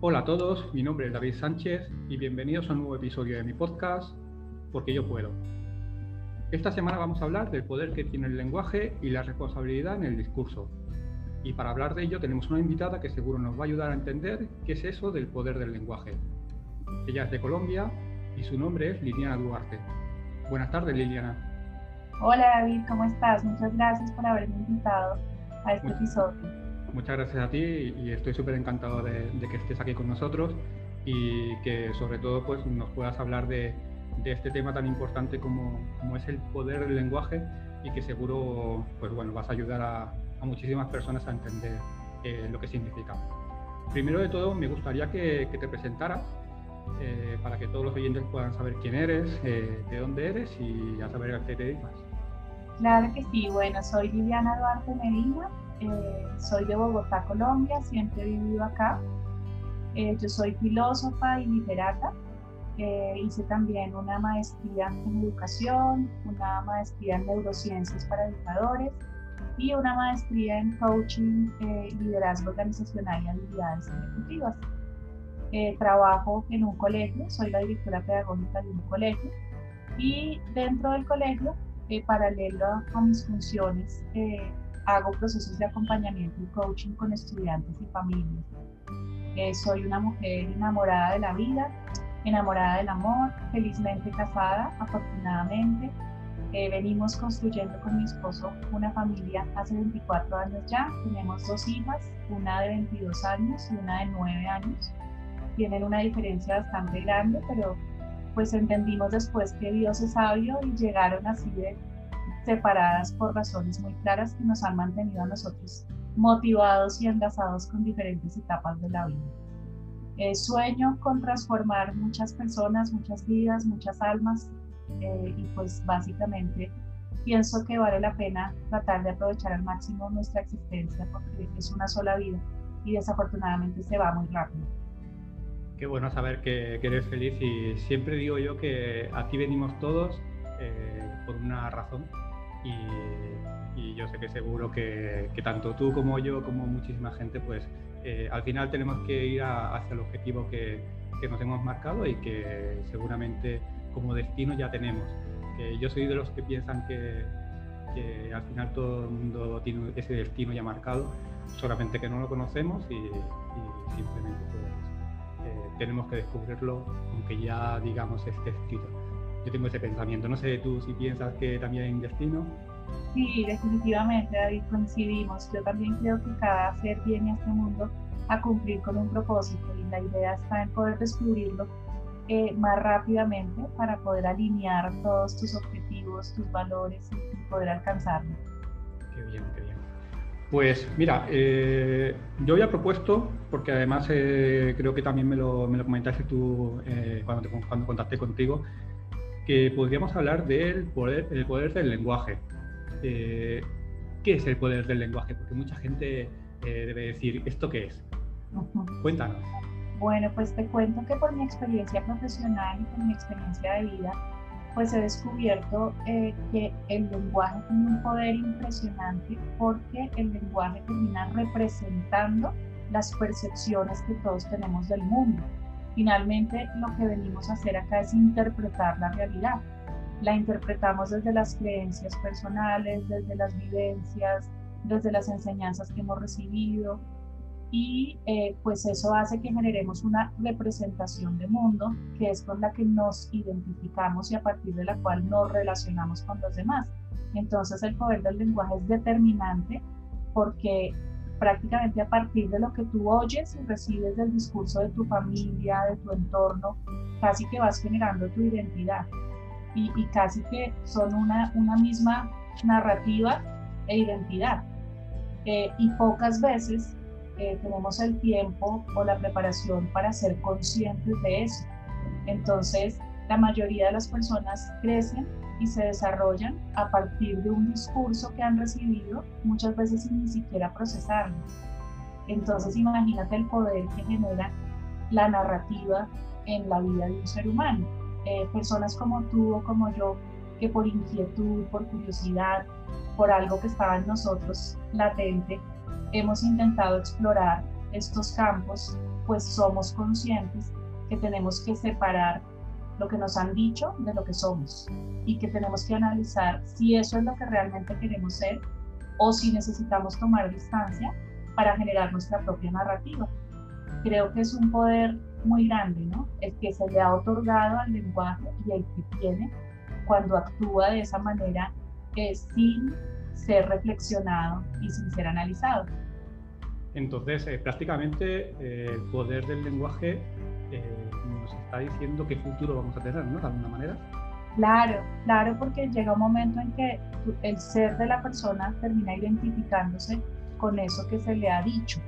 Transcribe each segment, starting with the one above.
Hola a todos, mi nombre es David Sánchez y bienvenidos a un nuevo episodio de mi podcast Porque yo puedo. Esta semana vamos a hablar del poder que tiene el lenguaje y la responsabilidad en el discurso. Y para hablar de ello tenemos una invitada que seguro nos va a ayudar a entender qué es eso del poder del lenguaje. Ella es de Colombia y su nombre es Liliana Duarte. Buenas tardes, Liliana. Hola, David, ¿cómo estás? Muchas gracias por haberme invitado a este episodio. Muchas gracias a ti y estoy súper encantado de, que estés aquí con nosotros y que sobre todo pues, nos puedas hablar de, este tema tan importante como, es el poder del lenguaje y que seguro pues, bueno, vas a ayudar a, muchísimas personas a entender eh, lo que significa. Primero de todo, me gustaría que, te presentaras eh, para que todos los oyentes puedan saber quién eres, eh, de dónde eres y a saber a qué te dedicas. Claro que sí, bueno, soy Liliana Duarte Medina, eh, soy de Bogotá, Colombia, siempre he vivido acá. Eh, yo soy filósofa y literata. Eh, hice también una maestría en educación, una maestría en neurociencias para educadores y una maestría en coaching, liderazgo organizacional y habilidades ejecutivas. trabajo en un colegio, soy la directora pedagógica de un colegio y dentro del colegio, paralelo a mis funciones hago procesos de acompañamiento y coaching con estudiantes y familias. Eh, soy una mujer enamorada de la vida, enamorada del amor, felizmente casada, afortunadamente. Eh, venimos construyendo con mi esposo una familia hace 24 años ya. Tenemos dos hijas, una de 22 años y una de 9 años. Tienen una diferencia bastante grande, pero pues entendimos después que Dios es sabio y llegaron así de separadas por razones muy claras que nos han mantenido a nosotros motivados y enlazados con diferentes etapas de la vida. Eh, sueño con transformar muchas personas, muchas vidas, muchas almas eh, y pues básicamente pienso que vale la pena tratar de aprovechar al máximo nuestra existencia porque es una sola vida y desafortunadamente se va muy rápido. Qué bueno saber que, eres feliz y siempre digo yo que aquí venimos todos eh, por una razón y, yo sé que seguro que, tanto tú como yo, como muchísima gente, pues eh, al final tenemos que ir hacia el objetivo que, nos hemos marcado y que seguramente como destino ya tenemos. yo soy de los que piensan que, al final todo el mundo tiene ese destino ya marcado, solamente que no lo conocemos y, simplemente pues, eh, tenemos que descubrirlo, aunque ya digamos esté escrito yo tengo ese pensamiento. No sé tú si piensas que también hay un destino. Sí, definitivamente, David, coincidimos. Yo también creo que cada ser viene a este mundo a cumplir con un propósito y la idea está en poder descubrirlo eh, más rápidamente para poder alinear todos tus objetivos, tus valores y, poder alcanzarlo. Qué bien, qué bien. Pues mira, eh, yo había propuesto, porque además eh, creo que también me lo, me lo comentaste tú cuando, cuando contacté contigo, que podríamos hablar del poder, el poder del lenguaje. Eh, ¿Qué es el poder del lenguaje? Porque mucha gente eh, debe decir, ¿esto qué es? Cuéntanos. Bueno, pues te cuento que por mi experiencia profesional y por mi experiencia de vida, pues he descubierto eh, que el lenguaje tiene un poder impresionante porque el lenguaje termina representando las percepciones que todos tenemos del mundo. Finalmente, lo que venimos a hacer acá es interpretar la realidad. La interpretamos desde las creencias personales, desde las vivencias, desde las enseñanzas que hemos recibido y eh, pues eso hace que generemos una representación de mundo que es con la que nos identificamos y a partir de la cual nos relacionamos con los demás. Entonces el poder del lenguaje es determinante porque prácticamente a partir de lo que tú oyes y recibes del discurso de tu familia, de tu entorno, casi que vas generando tu identidad y, casi que son una, misma narrativa e identidad. Eh, y pocas veces eh, tenemos el tiempo o la preparación para ser conscientes de eso. Entonces, la mayoría de las personas crecen y se desarrollan a partir de un discurso que han recibido, muchas veces sin ni siquiera procesarlo. Entonces imagínate el poder que genera la narrativa en la vida de un ser humano. Eh, personas como tú o como yo, que por inquietud, por curiosidad, por algo que estaba en nosotros latente, hemos intentado explorar estos campos, pues somos conscientes que tenemos que separar lo que nos han dicho de lo que somos y que tenemos que analizar si eso es lo que realmente queremos ser o si necesitamos tomar distancia para generar nuestra propia narrativa. Creo que es un poder muy grande, ¿no? El que se le ha otorgado al lenguaje y el que tiene cuando actúa de esa manera eh, sin ser reflexionado y sin ser analizado. Entonces, eh, prácticamente eh, el poder del lenguaje nos está diciendo qué futuro vamos a tener, ¿no? De alguna manera. Claro, claro, porque llega un momento en que el ser de la persona termina identificándose con eso que se le ha dicho.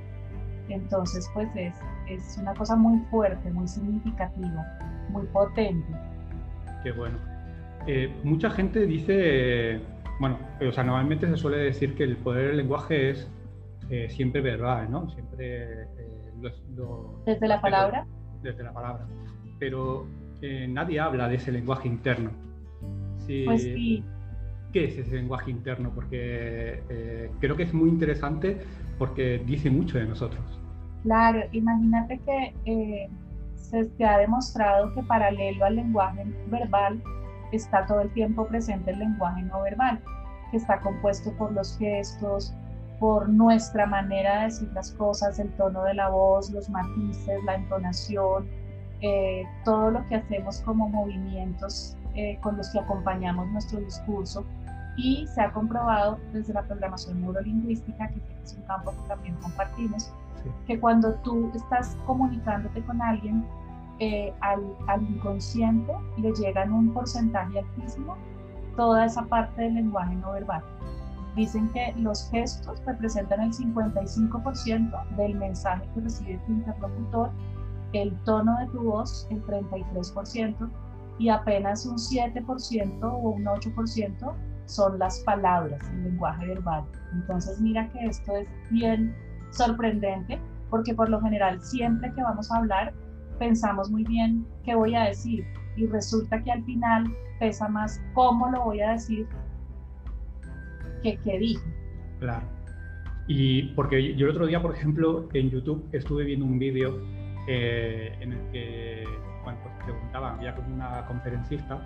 Entonces, pues es, es una cosa muy fuerte, muy significativa, muy potente. Qué bueno. Eh, mucha gente dice, bueno, o sea, normalmente se suele decir que el poder del lenguaje es eh, siempre verbal, ¿no? Siempre eh, desde la palabra. Desde la palabra. Pero nadie habla de ese lenguaje interno. pues sí. ¿Qué es ese lenguaje interno? Porque creo que es muy interesante porque dice mucho de nosotros. Claro, imagínate que se ha demostrado que paralelo al lenguaje verbal está todo el tiempo presente el lenguaje no verbal, que está compuesto por los gestos, por nuestra manera de decir las cosas, el tono de la voz, los matices, la entonación, eh, todo lo que hacemos como movimientos eh, con los que acompañamos nuestro discurso. Y se ha comprobado desde la programación neurolingüística, que es un campo que también compartimos, que cuando tú estás comunicándote con alguien, eh, al, inconsciente le llega en un porcentaje altísimo toda esa parte del lenguaje no verbal. Dicen que los gestos representan el 55% del mensaje que recibe tu interlocutor, el tono de tu voz el 33% y apenas un 7% o un 8% son las palabras, el lenguaje verbal. Entonces mira que esto es bien sorprendente porque por lo general siempre que vamos a hablar pensamos muy bien qué voy a decir y resulta que al final pesa más cómo lo voy a decir que qué dije. Claro. Y porque yo el otro día, por ejemplo, en YouTube estuve viendo un vídeo eh, en el que bueno, pues preguntaban, había como una conferencista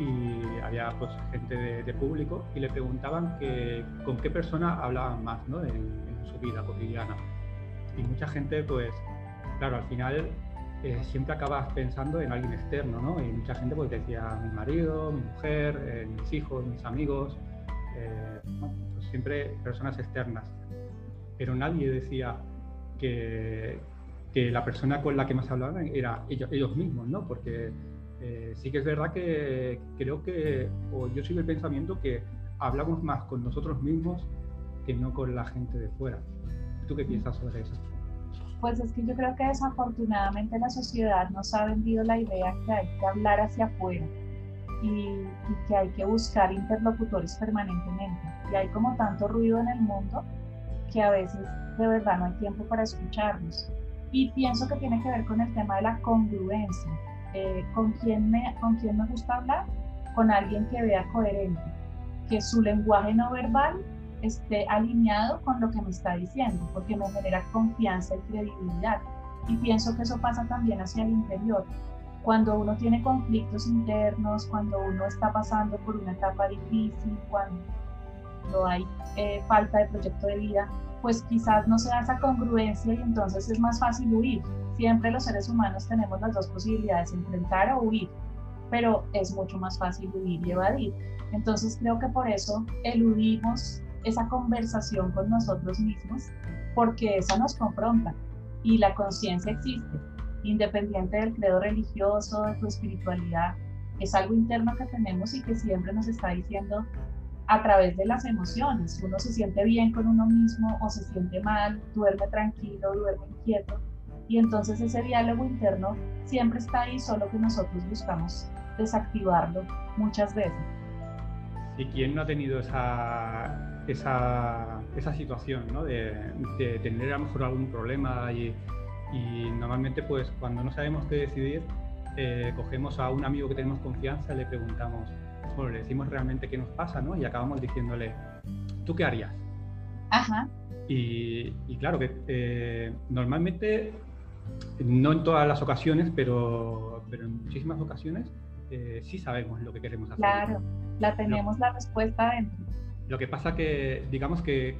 y había pues gente de, público y le preguntaban que, con qué persona hablaban más ¿no? en, en su vida cotidiana. Y mucha gente, pues, claro, al final eh, siempre acabas pensando en alguien externo, ¿no? Y mucha gente pues decía mi marido, mi mujer, eh, mis hijos, mis amigos, eh, pues siempre personas externas. Pero nadie decía que, que, la persona con la que más hablaban era ellos, ellos mismos, ¿no? Porque sí que es verdad que creo que, o yo soy del pensamiento que hablamos más con nosotros mismos que no con la gente de fuera. ¿Tú qué piensas sobre eso? Pues es que yo creo que desafortunadamente la sociedad nos ha vendido la idea que hay que hablar hacia afuera y, que hay que buscar interlocutores permanentemente. Y hay como tanto ruido en el mundo que a veces de verdad no hay tiempo para escucharnos. Y pienso que tiene que ver con el tema de la congruencia. Eh, ¿con, quién me, ¿Con quién me gusta hablar? Con alguien que vea coherente, que su lenguaje no verbal esté alineado con lo que me está diciendo, porque me genera confianza y credibilidad. Y pienso que eso pasa también hacia el interior. Cuando uno tiene conflictos internos, cuando uno está pasando por una etapa difícil, cuando hay eh, falta de proyecto de vida, pues quizás no se da esa congruencia y entonces es más fácil huir. Siempre los seres humanos tenemos las dos posibilidades, enfrentar o huir, pero es mucho más fácil huir y evadir. Entonces creo que por eso eludimos esa conversación con nosotros mismos, porque esa nos confronta y la conciencia existe, independiente del credo religioso, de tu espiritualidad, es algo interno que tenemos y que siempre nos está diciendo a través de las emociones. Uno se siente bien con uno mismo o se siente mal, duerme tranquilo, duerme inquieto. Y entonces ese diálogo interno siempre está ahí, solo que nosotros buscamos desactivarlo muchas veces. ¿Y quién no ha tenido esa, esa, esa situación, ¿no? de, de, tener a lo mejor algún problema y, y, normalmente pues cuando no sabemos qué decidir, eh, cogemos a un amigo que tenemos confianza y le preguntamos, bueno, le decimos realmente qué nos pasa ¿no? y acabamos diciéndole, ¿tú qué harías? Ajá. Y, claro que eh, normalmente, no en todas las ocasiones, pero, pero en muchísimas ocasiones, eh, sí sabemos lo que queremos hacer. Claro, la tenemos la respuesta dentro. Lo que pasa que, digamos que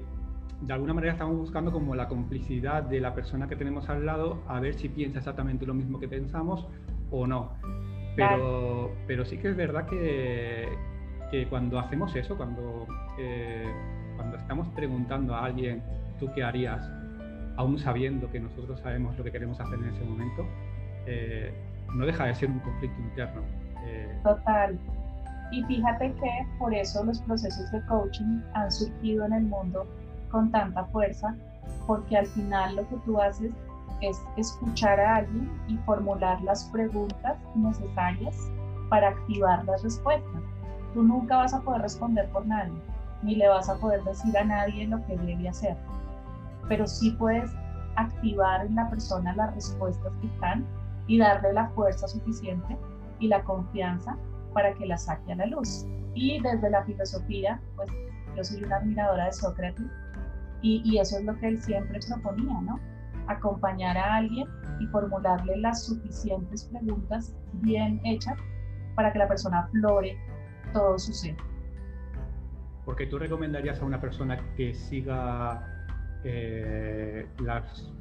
de alguna manera estamos buscando como la complicidad de la persona que tenemos al lado a ver si piensa exactamente lo mismo que pensamos o no. Pero, pero sí que es verdad que, que cuando hacemos eso, cuando, eh, cuando estamos preguntando a alguien, ¿tú qué harías? Aún sabiendo que nosotros sabemos lo que queremos hacer en ese momento, eh, no deja de ser un conflicto interno. Eh, Total. Y fíjate que por eso los procesos de coaching han surgido en el mundo con tanta fuerza, porque al final lo que tú haces es escuchar a alguien y formular las preguntas necesarias para activar las respuestas. Tú nunca vas a poder responder por nadie, ni le vas a poder decir a nadie lo que debe hacer, pero sí puedes activar en la persona las respuestas que están y darle la fuerza suficiente y la confianza para que la saque a la luz. Y desde la filosofía, pues yo soy una admiradora de Sócrates y, eso es lo que él siempre proponía, ¿no? Acompañar a alguien y formularle las suficientes preguntas bien hechas para que la persona flore todo su ser. Porque tú recomendarías a una persona que siga eh, las,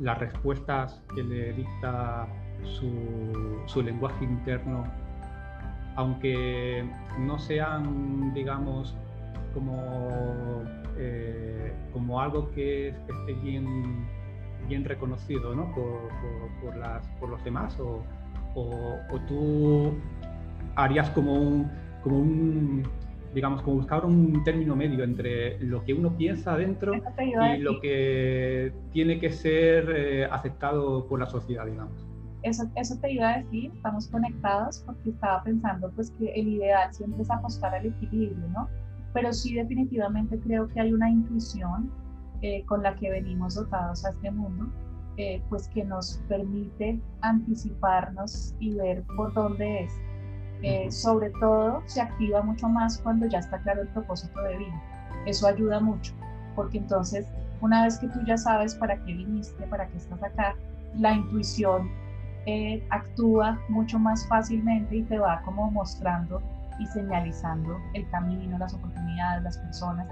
las respuestas que le dicta su, su lenguaje interno aunque no sean, digamos, como, eh, como algo que, esté bien, bien reconocido ¿no? por, las, por los demás, o, tú harías como un, como un, digamos, como buscar un término medio entre lo que uno piensa adentro y lo que tiene que ser eh, aceptado por la sociedad, digamos eso, eso te iba a decir, estamos conectados porque estaba pensando pues que el ideal siempre es apostar al equilibrio, ¿no? Pero sí definitivamente creo que hay una intuición eh, con la que venimos dotados a este mundo, eh, pues que nos permite anticiparnos y ver por dónde es. Eh, sobre todo se activa mucho más cuando ya está claro el propósito de vida. Eso ayuda mucho, porque entonces una vez que tú ya sabes para qué viniste, para qué estás acá, la intuición actúa mucho más fácilmente y te va como mostrando y señalizando el camino, las oportunidades, las personas.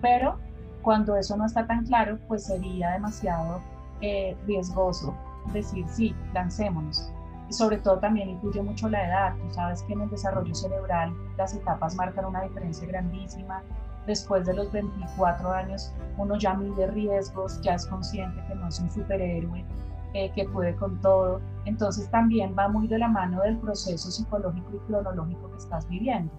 Pero cuando eso no está tan claro, pues sería demasiado eh, riesgoso decir, sí, lancémonos. Y sobre todo también incluye mucho la edad. Tú sabes que en el desarrollo cerebral las etapas marcan una diferencia grandísima. Después de los 24 años, uno ya mide riesgos, ya es consciente que no es un superhéroe, eh, que puede con todo. Entonces también va muy de la mano del proceso psicológico y cronológico que estás viviendo.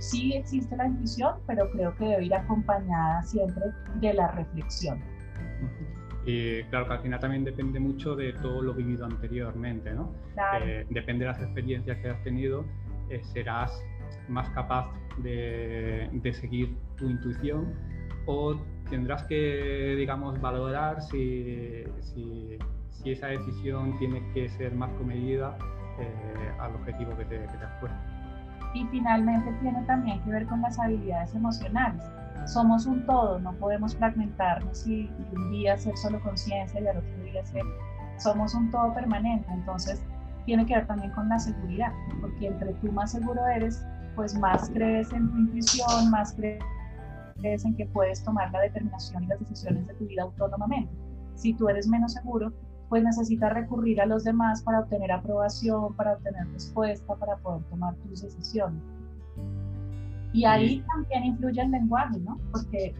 Sí existe la intuición, pero creo que debe ir acompañada siempre de la reflexión. Y claro que al final también depende mucho de todo lo vivido anteriormente, ¿no? Eh, depende de las experiencias que has tenido, eh, serás más capaz de, de, seguir tu intuición o tendrás que, digamos, valorar si, si si esa decisión tiene que ser más comedida eh, al objetivo que te, que te has puesto. Y finalmente tiene también que ver con las habilidades emocionales. Somos un todo, no podemos fragmentarnos y, un día ser solo conciencia y al otro día ser. Somos un todo permanente, entonces tiene que ver también con la seguridad, porque entre tú más seguro eres, pues más crees en tu intuición, más crees en que puedes tomar la determinación y las decisiones de tu vida autónomamente. Si tú eres menos seguro, pues necesitas recurrir a los demás para obtener aprobación, para obtener respuesta, para poder tomar tus decisiones. Y ahí también influye el lenguaje, ¿no? Porque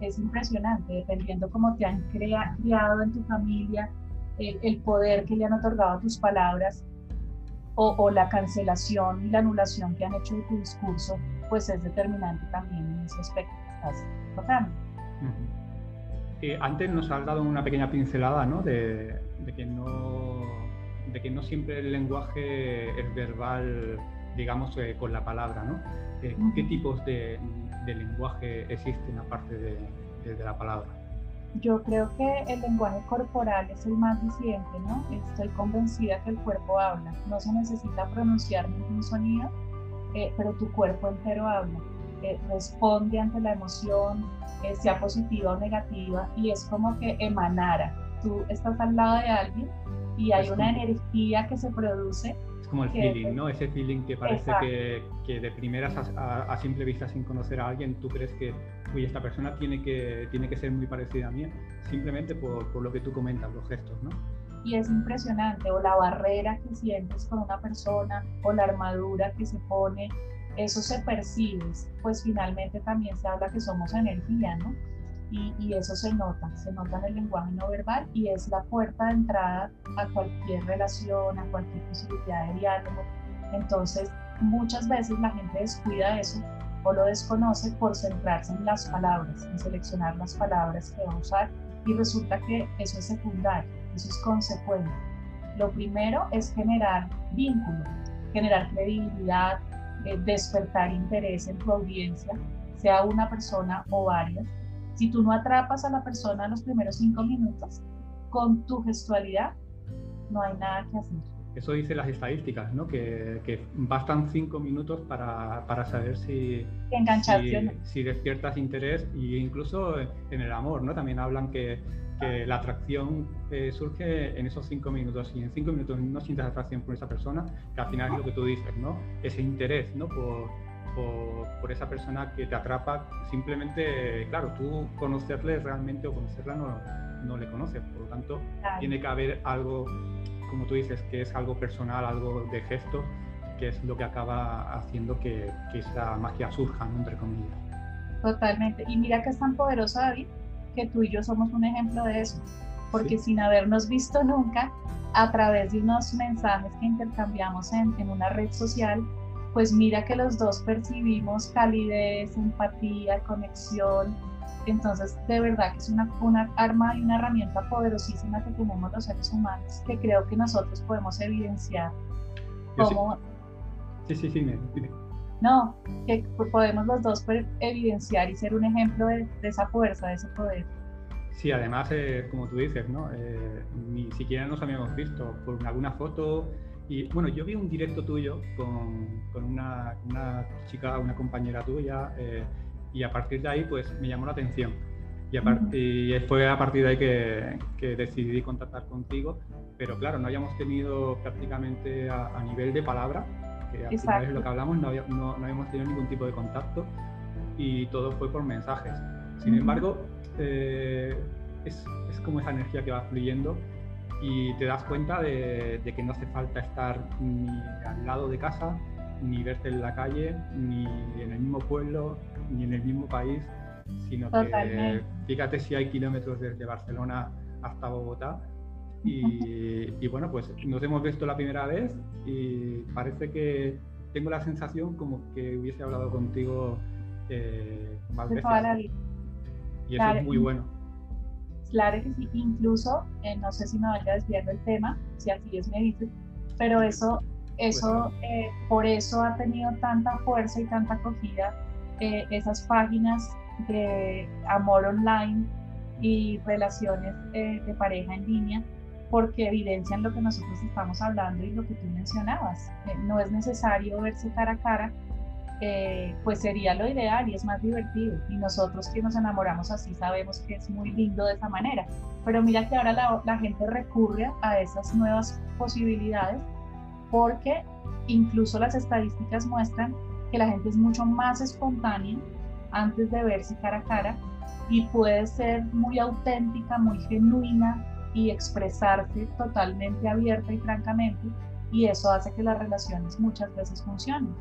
es impresionante, dependiendo cómo te han criado en tu familia, el, poder que le han otorgado a tus palabras o, la cancelación y la anulación que han hecho de tu discurso, pues es determinante también en ese aspecto que estás tratando. antes nos has dado una pequeña pincelada ¿no? de, de que no, de que no siempre el lenguaje es verbal, digamos, eh, con la palabra, ¿no? Eh, ¿Qué tipos de, de, lenguaje existen aparte de, de, la palabra? Yo creo que el lenguaje corporal es el más reciente, ¿no? Estoy convencida que el cuerpo habla. No se necesita pronunciar ningún sonido, eh, pero tu cuerpo entero habla. eh, responde ante la emoción, eh, sea positiva o negativa, y es como que emanara. Tú estás al lado de alguien y hay una energía que se produce. Es como el feeling, ¿no? Ese feeling que parece que, que, de primeras a, simple vista sin conocer a alguien, tú crees que, uy, esta persona tiene que, tiene que ser muy parecida a mí, simplemente por, por lo que tú comentas, los gestos, ¿no? y es impresionante, o la barrera que sientes con una persona, o la armadura que se pone, eso se percibe, pues finalmente también se habla que somos energía, ¿no? Y, y, eso se nota, se nota en el lenguaje no verbal y es la puerta de entrada a cualquier relación, a cualquier posibilidad de diálogo. Entonces, muchas veces la gente descuida eso o lo desconoce por centrarse en las palabras, en seleccionar las palabras que va a usar y resulta que eso es secundario, eso es consecuente. Lo primero es generar vínculo, generar credibilidad, eh, despertar interés en tu audiencia, sea una persona o varias. Si tú no atrapas a la persona en los primeros cinco minutos, con tu gestualidad no hay nada que hacer. Eso dice las estadísticas, ¿no? Que, que bastan cinco minutos para, para saber si, si, si, despiertas interés e incluso en el amor, ¿no? También hablan que que la atracción eh, surge en esos cinco minutos y en cinco minutos no sientes atracción por esa persona, que al final es lo que tú dices, ¿no? Ese interés, ¿no? Por, por, esa persona que te atrapa, simplemente, claro, tú conocerle realmente o conocerla no, no le conoces, por lo tanto, tiene que haber algo, como tú dices, que es algo personal, algo de gesto, que es lo que acaba haciendo que, que esa magia surja, ¿no? entre comillas. Totalmente. Y mira que es tan poderoso, David, que tú y yo somos un ejemplo de eso, porque sin habernos visto nunca, a través de unos mensajes que intercambiamos en, en una red social, pues mira que los dos percibimos calidez, empatía, conexión. Entonces, de verdad que es una, una arma y una herramienta poderosísima que tenemos los seres humanos, que creo que nosotros podemos evidenciar. Sí, sí, sí, no, que podemos los dos evidenciar y ser un ejemplo de, esa fuerza, de ese poder. Sí, además, eh, como tú dices, ¿no? Eh, ni siquiera nos habíamos visto por alguna foto. Y bueno, yo vi un directo tuyo con, con una, una, chica, una compañera tuya, eh, y a partir de ahí, pues me llamó la atención. Y, y fue a partir de ahí que, que, decidí contactar contigo. Pero claro, no habíamos tenido prácticamente a, a nivel de palabra que al final es lo que hablamos, no, no, habíamos tenido ningún tipo de contacto y todo fue por mensajes. Sin embargo, eh, es, es, como esa energía que va fluyendo y te das cuenta de, que no hace falta estar ni al lado de casa, ni verte en la calle, ni en el mismo pueblo, ni en el mismo país, sino que fíjate si hay kilómetros desde Barcelona hasta Bogotá y, bueno, pues nos hemos visto la primera vez y parece que tengo la sensación como que hubiese hablado contigo eh, más veces. Y eso es muy bueno. Claro que sí, incluso, eh, no sé si me vaya desviando el tema, si así es me dice, pero eso, eso pues eh, por eso ha tenido tanta fuerza y tanta acogida esas páginas de amor online y relaciones de pareja en línea, porque evidencian lo que nosotros estamos hablando y lo que tú mencionabas. Eh, no es necesario verse cara a cara, eh, pues sería lo ideal y es más divertido. Y nosotros que nos enamoramos así sabemos que es muy lindo de esa manera. Pero mira que ahora la, la gente recurre a esas nuevas posibilidades porque incluso las estadísticas muestran que la gente es mucho más espontánea antes de verse cara a cara y puede ser muy auténtica, muy genuina, y expresarse totalmente abierta y francamente y eso hace que las relaciones muchas veces funcionen.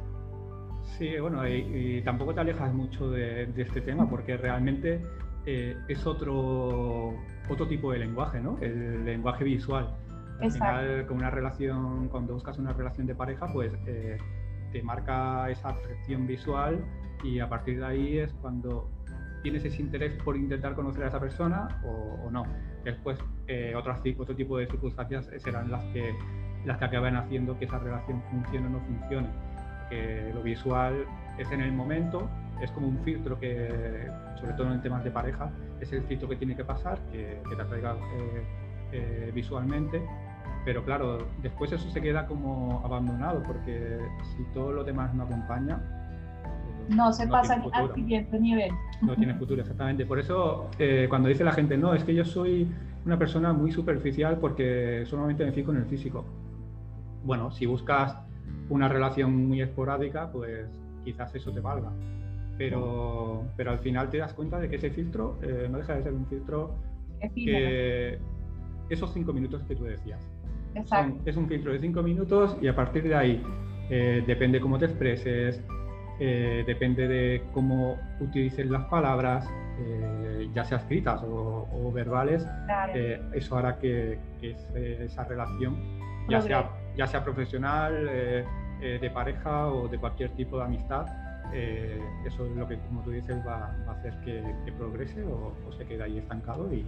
Sí, bueno, y, tampoco te alejas mucho de, este tema porque realmente eh, es otro, otro tipo de lenguaje, ¿no? El lenguaje visual. Al final, con una relación, cuando buscas una relación de pareja, pues eh, te marca esa atracción visual y a partir de ahí es cuando tienes ese interés por intentar conocer a esa persona o, o no. Después, eh, otras, otro tipo de circunstancias serán las que, las que acaban haciendo que esa relación funcione o no funcione. Que lo visual es en el momento, es como un filtro que, sobre todo en temas de pareja, es el filtro que tiene que pasar, que, te atraiga eh, eh, visualmente, pero claro, después eso se queda como abandonado, porque si todo lo demás no acompaña, no se pasa al siguiente nivel. No tiene futuro, exactamente. Por eso, eh, cuando dice la gente, no, es que yo soy una persona muy superficial porque solamente me fijo en el físico. Bueno, si buscas una relación muy esporádica, pues quizás eso te valga. Pero, pero al final te das cuenta de que ese filtro eh, no deja de ser un filtro que esos cinco minutos que tú decías. es un filtro de cinco minutos y a partir de ahí eh, depende cómo te expreses, eh, depende de cómo utilices las palabras, ya sea escritas o, verbales, eso hará que, esa relación, ya sea, ya sea profesional, de pareja o de cualquier tipo de amistad, eh, eso es lo que, como tú dices, va, a hacer que, progrese o, se quede ahí estancado y,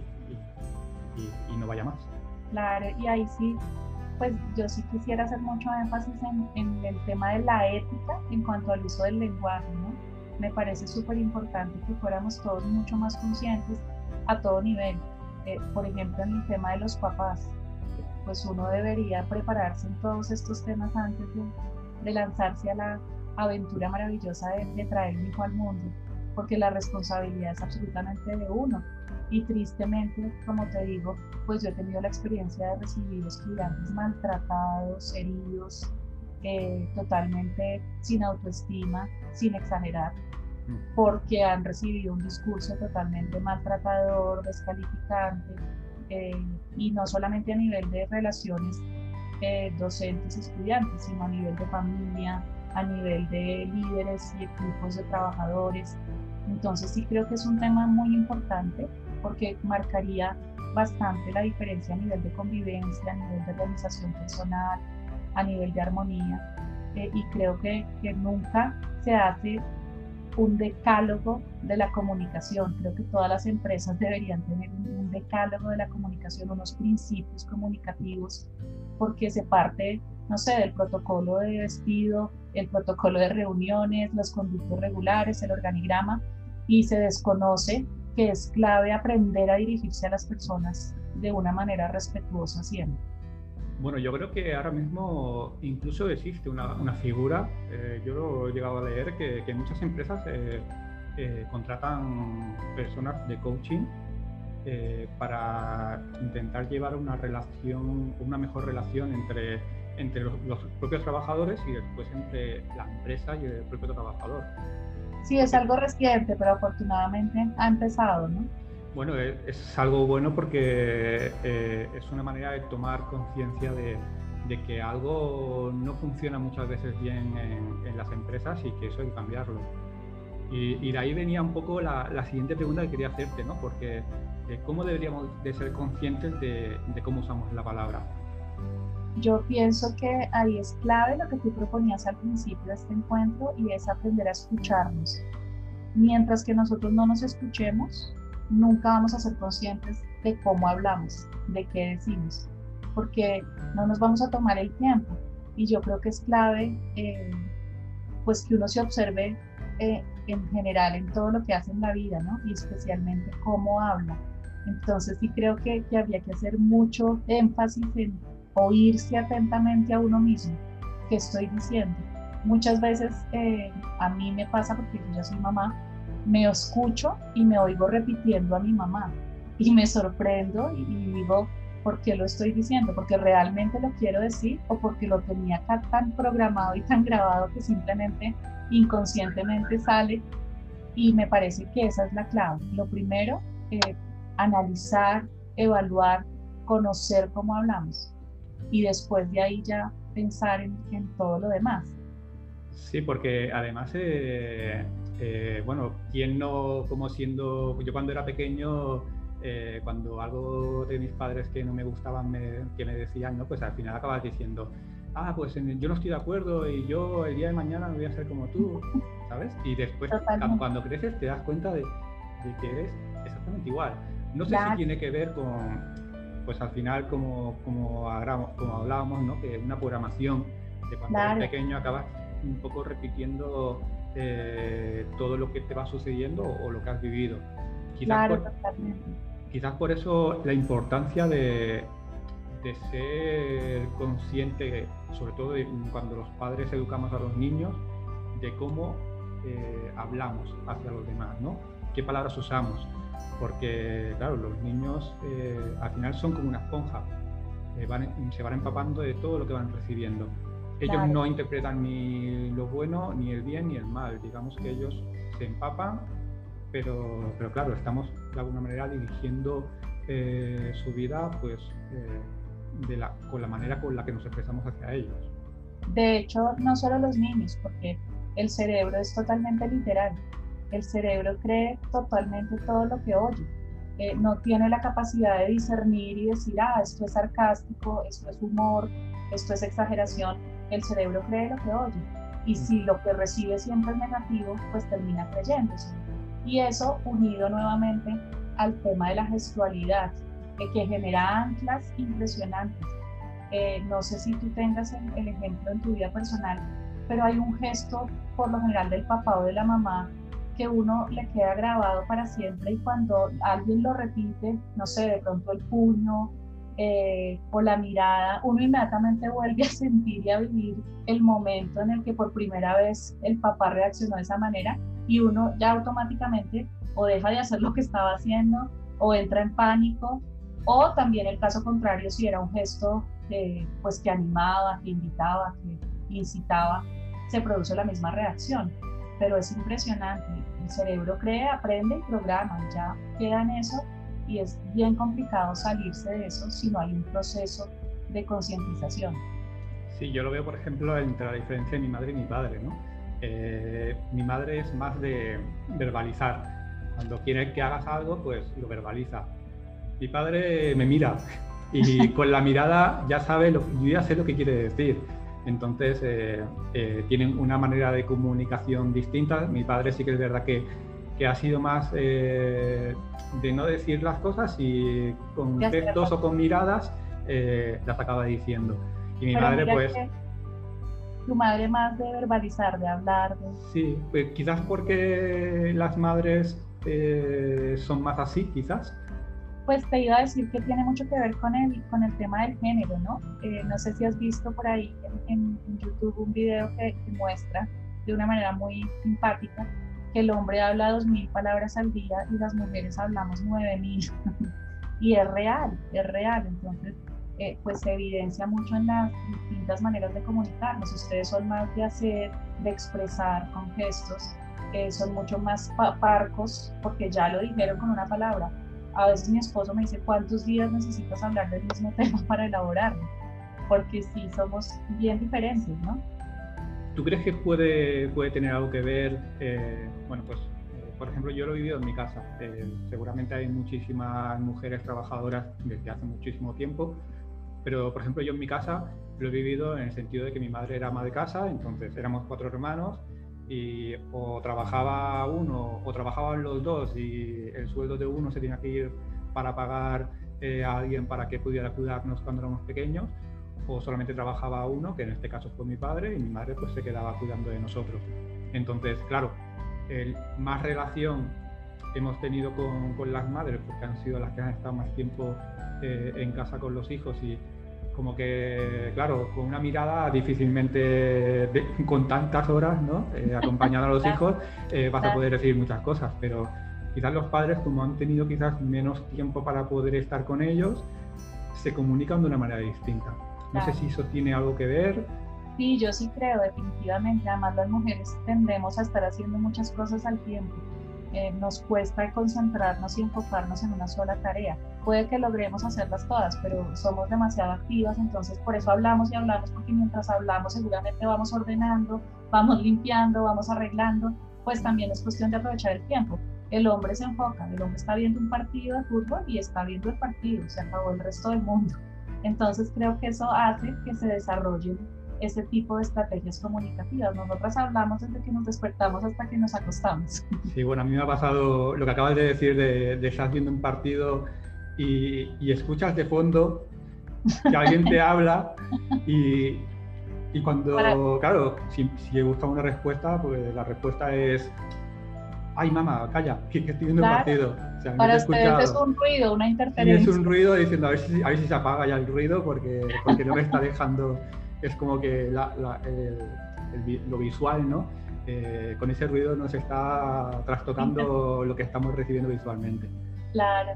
no vaya más. Claro, y ahí sí, pues yo sí quisiera hacer mucho énfasis en, el tema de la ética en cuanto al uso del lenguaje, ¿no? Me parece súper importante que fuéramos todos mucho más conscientes a todo nivel. Eh, por ejemplo, en el tema de los papás, pues uno debería prepararse en todos estos temas antes de lanzarse a la, aventura maravillosa de, traer un hijo al mundo, porque la responsabilidad es absolutamente de uno. Y tristemente, como te digo, pues yo he tenido la experiencia de recibir estudiantes maltratados, heridos, eh, totalmente sin autoestima, sin exagerar, mm. porque han recibido un discurso totalmente maltratador, descalificante, eh, y no solamente a nivel de relaciones eh, docentes-estudiantes, sino a nivel de familia, a nivel de líderes y equipos de trabajadores. Entonces sí creo que es un tema muy importante porque marcaría bastante la diferencia a nivel de convivencia, a nivel de organización personal, a nivel de armonía. Eh, y creo que, que nunca se hace un decálogo de la comunicación. Creo que todas las empresas deberían tener un, decálogo de la comunicación, unos principios comunicativos, porque se parte, no sé, del protocolo de despido, el protocolo de reuniones, los conductos regulares, el organigrama, y se desconoce que es clave aprender a dirigirse a las personas de una manera respetuosa siempre. Bueno, yo creo que ahora mismo incluso existe una, figura, eh, yo lo he llegado a leer, que, muchas empresas eh, eh, contratan personas de coaching para intentar llevar una relación, una mejor relación entre entre los, propios trabajadores y después entre la empresa y el propio trabajador. Sí, es algo reciente, pero afortunadamente ha empezado, ¿no? Bueno, es, algo bueno porque eh, es una manera de tomar conciencia de, de, que algo no funciona muchas veces bien en, las empresas y que eso hay que cambiarlo. Y, de ahí venía un poco la, la, siguiente pregunta que quería hacerte, ¿no? Porque eh, ¿cómo deberíamos de ser conscientes de, de cómo usamos la palabra? Yo pienso que ahí es clave lo que tú proponías al principio de este encuentro y es aprender a escucharnos. Mientras que nosotros no nos escuchemos, nunca vamos a ser conscientes de cómo hablamos, de qué decimos, porque no nos vamos a tomar el tiempo. Y yo creo que es clave eh, pues que uno se observe eh, en general en todo lo que hace en la vida, ¿no? Y especialmente cómo habla. Entonces sí creo que, que habría que hacer mucho énfasis en oírse atentamente a uno mismo, qué estoy diciendo. Muchas veces eh, a mí me pasa, porque yo soy mamá, me escucho y me oigo repitiendo a mi mamá y me sorprendo y, digo, ¿por qué lo estoy diciendo? ¿Porque realmente lo quiero decir o porque lo tenía tan programado y tan grabado que simplemente inconscientemente sale? Y me parece que esa es la clave. Lo primero, eh, analizar, evaluar, conocer cómo hablamos y después de ahí ya pensar en, todo lo demás. Sí, porque además, eh, eh, bueno, ¿quién no, como siendo, yo cuando era pequeño, eh, cuando algo de mis padres que no me gustaban, que me decían, ¿no? pues al final acabas diciendo, ah, pues yo no estoy de acuerdo y yo el día de mañana no voy a ser como tú, ¿sabes? Y después, cuando creces, te das cuenta de, que eres exactamente igual. No sé si tiene que ver con, pues al final, como, como, como hablábamos, ¿no? que una programación de cuando eres pequeño acabas un poco repitiendo eh, todo lo que te va sucediendo o, lo que has vivido. Quizás, por, quizás por eso la importancia de, de ser consciente, sobre todo cuando los padres educamos a los niños, de cómo eh, hablamos hacia los demás, ¿no? ¿Qué palabras usamos? Porque, claro, los niños eh, al final son como una esponja, se van empapando de todo lo que van recibiendo. Ellos no interpretan ni lo bueno, ni el bien, ni el mal. Digamos que ellos se empapan, pero, pero claro, estamos de alguna manera dirigiendo su vida pues, de la, con la manera con la que nos expresamos hacia ellos. De hecho, no solo los niños, porque el cerebro es totalmente literal. El cerebro cree totalmente todo lo que oye. Eh, no tiene la capacidad de discernir y decir, ah, esto es sarcástico, esto es humor, esto es exageración. El cerebro cree lo que oye. Y si lo que recibe siempre es negativo, pues termina creyéndose. Y eso unido nuevamente al tema de la gestualidad, eh, que genera anclas impresionantes. Eh, no sé si tú tengas el, ejemplo en tu vida personal, pero hay un gesto, por lo general, del papá o de la mamá que uno le queda grabado para siempre y cuando alguien lo repite, no sé, de pronto el puño eh, la mirada, uno inmediatamente vuelve a sentir y a vivir el momento en el que por primera vez el papá reaccionó de esa manera y uno ya automáticamente o deja de hacer lo que estaba haciendo o entra en pánico o también el caso contrario, si era un gesto pues, que animaba, que invitaba, que incitaba, se produce la misma reacción. Pero es impresionante. El cerebro cree, aprende y programa. Ya queda en eso y es bien complicado salirse de eso si no hay un proceso de concientización. Sí, yo lo veo, por ejemplo, entre la diferencia de mi madre y mi padre. ¿no? Eh, mi madre es más de verbalizar. Cuando quiere que hagas algo, pues lo verbaliza mi padre me mira y con la mirada ya sabe, lo, yo ya sé lo que quiere decir. Entonces eh, eh, tienen una manera de comunicación distinta. Mi padre sí que es verdad que, que ha sido más eh, de no decir las cosas y con gestos o con miradas las acaba diciendo. Y mi madre pues... Tu madre más de verbalizar, de hablar. Sí, pues quizás porque las madres son más así, quizás pues te iba a decir que tiene mucho que ver con el, con el tema del género, ¿no? Eh, no sé si has visto por ahí en, YouTube un video que, muestra de una manera muy simpática el hombre habla dos mil palabras al día y las mujeres hablamos nueve mil. y es real, es real. Entonces, eh, pues se evidencia mucho en las distintas maneras de comunicarnos. Ustedes son más de hacer, de expresar con gestos, eh, son mucho más parcos porque ya lo dijeron con una palabra a veces mi esposo me dice, ¿cuántos días necesitas hablar del mismo tema para elaborarlo? Porque sí, somos bien diferentes, ¿no? ¿Tú crees que puede, puede tener algo que ver? Eh, bueno, pues, eh, por ejemplo, yo lo he vivido en mi casa. Eh, seguramente hay muchísimas mujeres trabajadoras desde hace muchísimo tiempo, pero, por ejemplo, yo en mi casa lo he vivido en el sentido de que mi madre era ama de casa, entonces éramos cuatro hermanos y o trabajaba uno o trabajaban los dos y el sueldo de uno se tenía que ir para pagar eh, a alguien para que pudiera cuidarnos cuando éramos pequeños o solamente trabajaba uno, que en este caso fue mi padre, y mi madre pues se quedaba cuidando de nosotros. Entonces, claro, el, más relación hemos tenido con, con, las madres, porque han sido las que han estado más tiempo eh, en casa con los hijos y, como que, claro, con una mirada difícilmente, con tantas horas, ¿no? Eh, acompañando a los hijos, eh, vas a poder decir muchas cosas, pero quizás los padres, como han tenido quizás menos tiempo para poder estar con ellos, se comunican de una manera distinta. No sé si eso tiene algo que ver. Sí, yo sí creo, definitivamente. Además, las mujeres tendemos a estar haciendo muchas cosas al tiempo. Eh, nos cuesta concentrarnos y enfocarnos en una sola tarea. Puede que logremos hacerlas todas, pero somos demasiado activas, entonces por eso hablamos y hablamos, porque mientras hablamos seguramente vamos ordenando, vamos limpiando, vamos arreglando, pues también es cuestión de aprovechar el tiempo. El hombre se enfoca, el hombre está viendo un partido de fútbol y está viendo el partido, se acabó el resto del mundo. Entonces creo que eso hace que se desarrollen ese tipo de estrategias comunicativas. Nosotras hablamos desde que nos despertamos hasta que nos acostamos. Sí, bueno, a mí me ha pasado lo que acabas de decir de, de estar viendo un partido y, y, escuchas de fondo que alguien te habla y, y cuando, claro, si, si gusta una respuesta, pues la respuesta es ay mamá, calla, que, estoy viendo un partido. Para ustedes es un ruido, una interferencia. Sí, es un ruido diciendo a ver, si, a ver si se apaga ya el ruido porque, porque no me está dejando es como que lo visual, ¿no? eh, con ese ruido nos está trastocando lo que estamos recibiendo visualmente. Claro.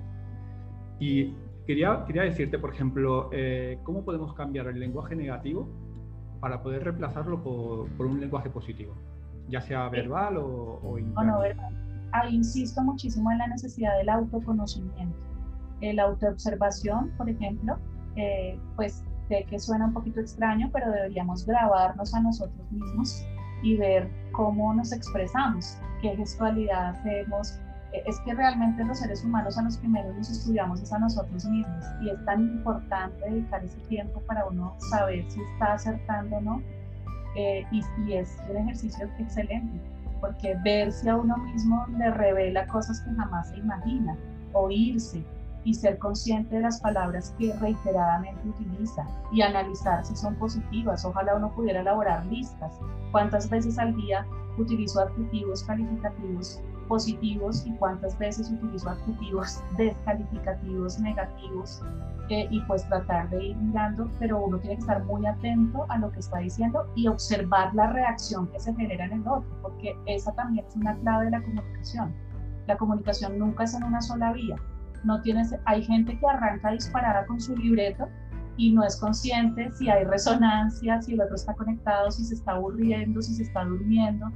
Y quería, quería decirte, por ejemplo, eh, ¿cómo podemos cambiar el lenguaje negativo para poder reemplazarlo por, por un lenguaje positivo? Ya sea verbal o, o no verbal. Insisto muchísimo en la necesidad del autoconocimiento. La autoobservación, por ejemplo, eh, pues sé que suena un poquito extraño, pero deberíamos grabarnos a nosotros mismos y ver cómo nos expresamos, qué gestualidad hacemos. E, es que realmente los seres humanos a los primeros nos estudiamos es a nosotros mismos y es tan importante dedicar ese tiempo para uno saber si está acertando o no. Eh, y, y es un ejercicio excelente, porque verse a uno mismo le revela cosas que jamás se imagina, oírse, y ser consciente de las palabras que reiteradamente utiliza y analizar si son positivas. Ojalá uno pudiera elaborar listas. ¿Cuántas veces al día utilizo adjetivos calificativos positivos y cuántas veces utilizo adjetivos descalificativos negativos? Eh, y pues tratar de ir mirando, pero uno tiene que estar muy atento a lo que está diciendo y observar la reacción que se genera en el otro, porque esa también es una clave de la comunicación. La comunicación nunca es en una sola vía no tienes, hay gente que arranca disparada con su libreto y no es consciente si hay resonancia, si el otro está conectado, si se está aburriendo, si se está durmiendo.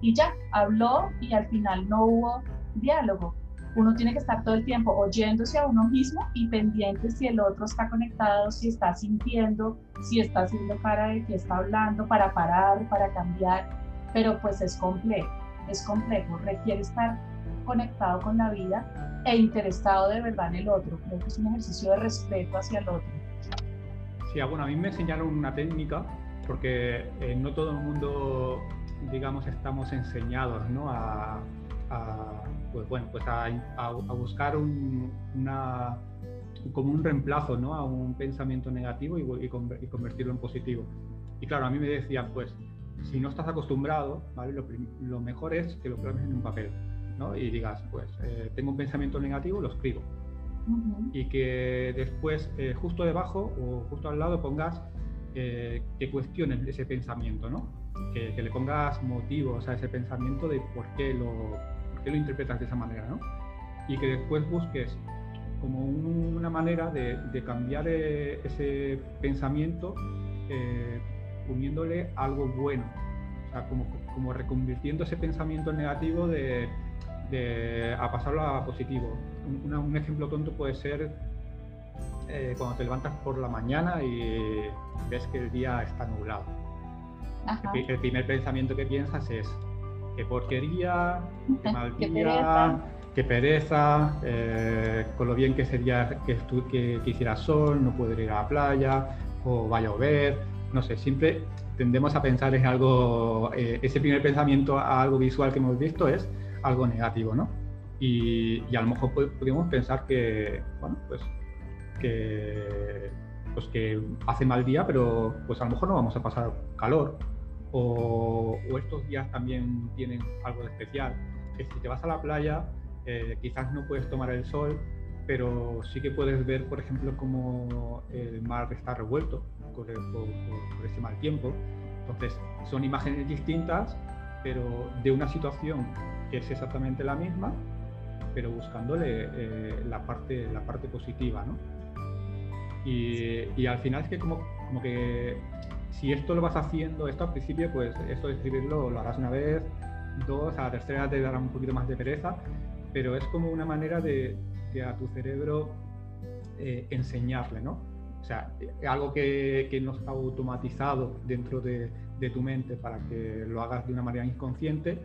Y ya, habló y al final no hubo diálogo. Uno tiene que estar todo el tiempo oyéndose a uno mismo y pendiente si el otro está conectado, si está sintiendo, si está haciendo cara de que está hablando para parar, para cambiar. Pero pues es complejo, es complejo, requiere estar conectado con la vida e interesado de verdad en el otro. Creo que es un ejercicio de respeto hacia el otro. Sí, bueno, a mí me enseñaron una técnica porque eh, no todo el mundo, digamos, estamos enseñados ¿no? a, pues, bueno, pues a, a buscar un, una, como un reemplazo ¿no? a un pensamiento negativo y, y, convertirlo en positivo. Y claro, a mí me decían, pues, si no estás acostumbrado, ¿vale? lo, lo mejor es que lo plasmes en un papel y digas, pues eh, tengo un pensamiento negativo, lo escribo. Y que después, eh, justo debajo o justo al lado, pongas eh, que cuestiones ese pensamiento, ¿no? Que, le pongas motivos a ese pensamiento de por qué lo, por lo interpretas de esa manera, ¿no? Y que después busques como una manera de, cambiar ese pensamiento uniéndole algo bueno, o sea, como, como reconvirtiendo ese pensamiento negativo de a pasarlo a positivo. Un, ejemplo tonto puede ser eh, cuando te levantas por la mañana y ves que el día está nublado. El, primer pensamiento que piensas es qué porquería, qué mal día, qué pereza, eh, con lo bien que sería que, que, que, hiciera sol, no puedo ir a la playa, o va a llover, no sé, siempre tendemos a pensar en algo, eh, ese primer pensamiento a algo visual que hemos visto es algo negativo, ¿no? Y, a lo mejor podríamos pensar que, bueno, pues que, pues que hace mal día, pero pues a lo mejor no vamos a pasar calor. O, estos días también tienen algo de especial. Que si te vas a la playa, eh, quizás no puedes tomar el sol, pero sí que puedes ver, por ejemplo, cómo el mar está revuelto por, por ese mal tiempo. Entonces, son imágenes distintas, pero de una situación que es exactamente la misma, pero buscándole eh, la, parte, la parte positiva, ¿no? Y, al final es que como, como que si esto lo vas haciendo, esto al principio, pues esto de escribirlo lo harás una vez, dos, a la tercera te dará un poquito más de pereza, pero es como una manera de, a tu cerebro eh, enseñarle, ¿no? O sea, algo que, que, no está automatizado dentro de, de tu mente para que lo hagas de una manera inconsciente,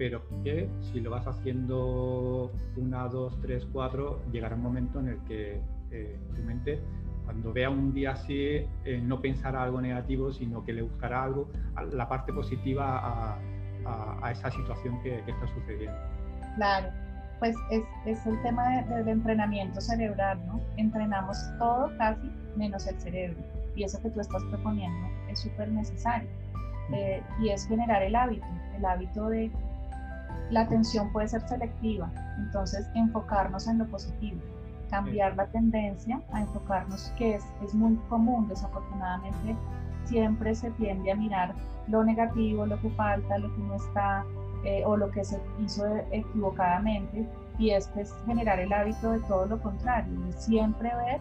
pero que si lo vas haciendo una, dos, tres, cuatro, llegará un momento en el que eh, tu mente, cuando vea un día así, eh, no pensará algo negativo, sino que le buscará algo, la parte positiva a, esa situación que, está sucediendo. Claro, pues es, es el tema del entrenamiento cerebral, ¿no? Entrenamos todo casi menos el cerebro. Y eso que tú estás proponiendo es súper necesario. Eh, y es generar el hábito, el hábito de la atención puede ser selectiva, entonces enfocarnos en lo positivo, cambiar la tendencia a enfocarnos, que es, es muy común, desafortunadamente siempre se tiende a mirar lo negativo, lo que falta, lo que no está eh, o lo que se hizo equivocadamente y este es generar el hábito de todo lo contrario, de siempre ver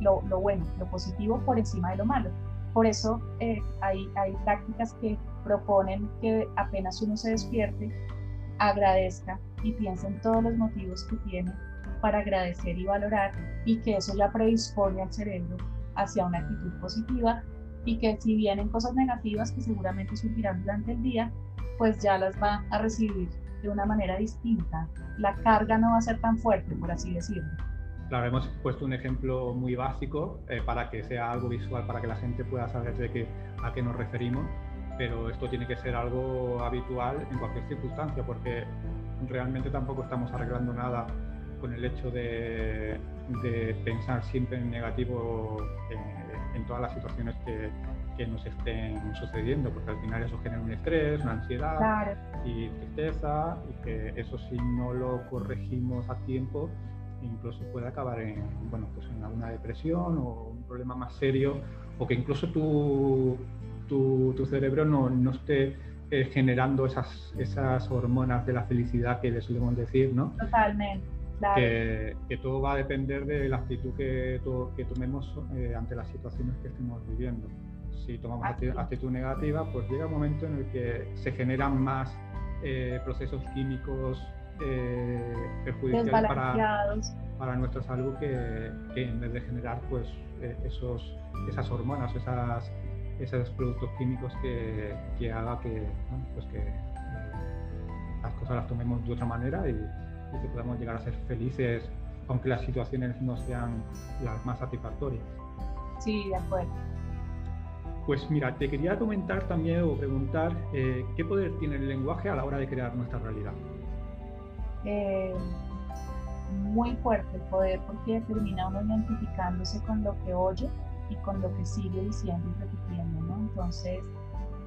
lo, lo, bueno, lo positivo por encima de lo malo. Por eso eh, hay, hay prácticas que proponen que apenas uno se despierte, agradezca y piense en todos los motivos que tiene para agradecer y valorar y que eso ya predispone al cerebro hacia una actitud positiva y que si vienen cosas negativas que seguramente surgirán durante el día, pues ya las va a recibir de una manera distinta. La carga no va a ser tan fuerte, por así decirlo. Claro, hemos puesto un ejemplo muy básico eh, para que sea algo visual, para que la gente pueda saber de qué, a qué nos referimos, pero esto tiene que ser algo habitual en cualquier circunstancia, porque realmente tampoco estamos arreglando nada con el hecho de, pensar siempre en negativo en, en todas las situaciones que, que nos estén sucediendo, porque al final eso genera un estrés, una ansiedad y tristeza, y que eso si no lo corregimos a tiempo, incluso puede acabar en, bueno, pues en alguna depresión o un problema más serio, o que incluso tu, tu, tu cerebro no, no esté eh, generando esas, esas hormonas de la felicidad que le solemos decir, ¿no? Totalmente. Claro. Que, que, todo va a depender de la actitud que, que tomemos eh, ante las situaciones que estemos viviendo. Si tomamos actitud negativa, pues llega un momento en el que se generan más eh, procesos químicos eh, perjudiciales para, para, nuestra salud que, en vez de generar pues eh, esos, esas hormonas, esas, esos productos químicos que, que haga que, pues que las cosas las tomemos de otra manera y, y que podamos llegar a ser felices aunque las situaciones no sean las más satisfactorias. Sí, de acuerdo. Pues mira, te quería comentar también o preguntar eh, qué poder tiene el lenguaje a la hora de crear nuestra realidad. Eh, muy fuerte el poder porque termina uno identificándose con lo que oye y con lo que sigue diciendo y repitiendo, ¿no? Entonces,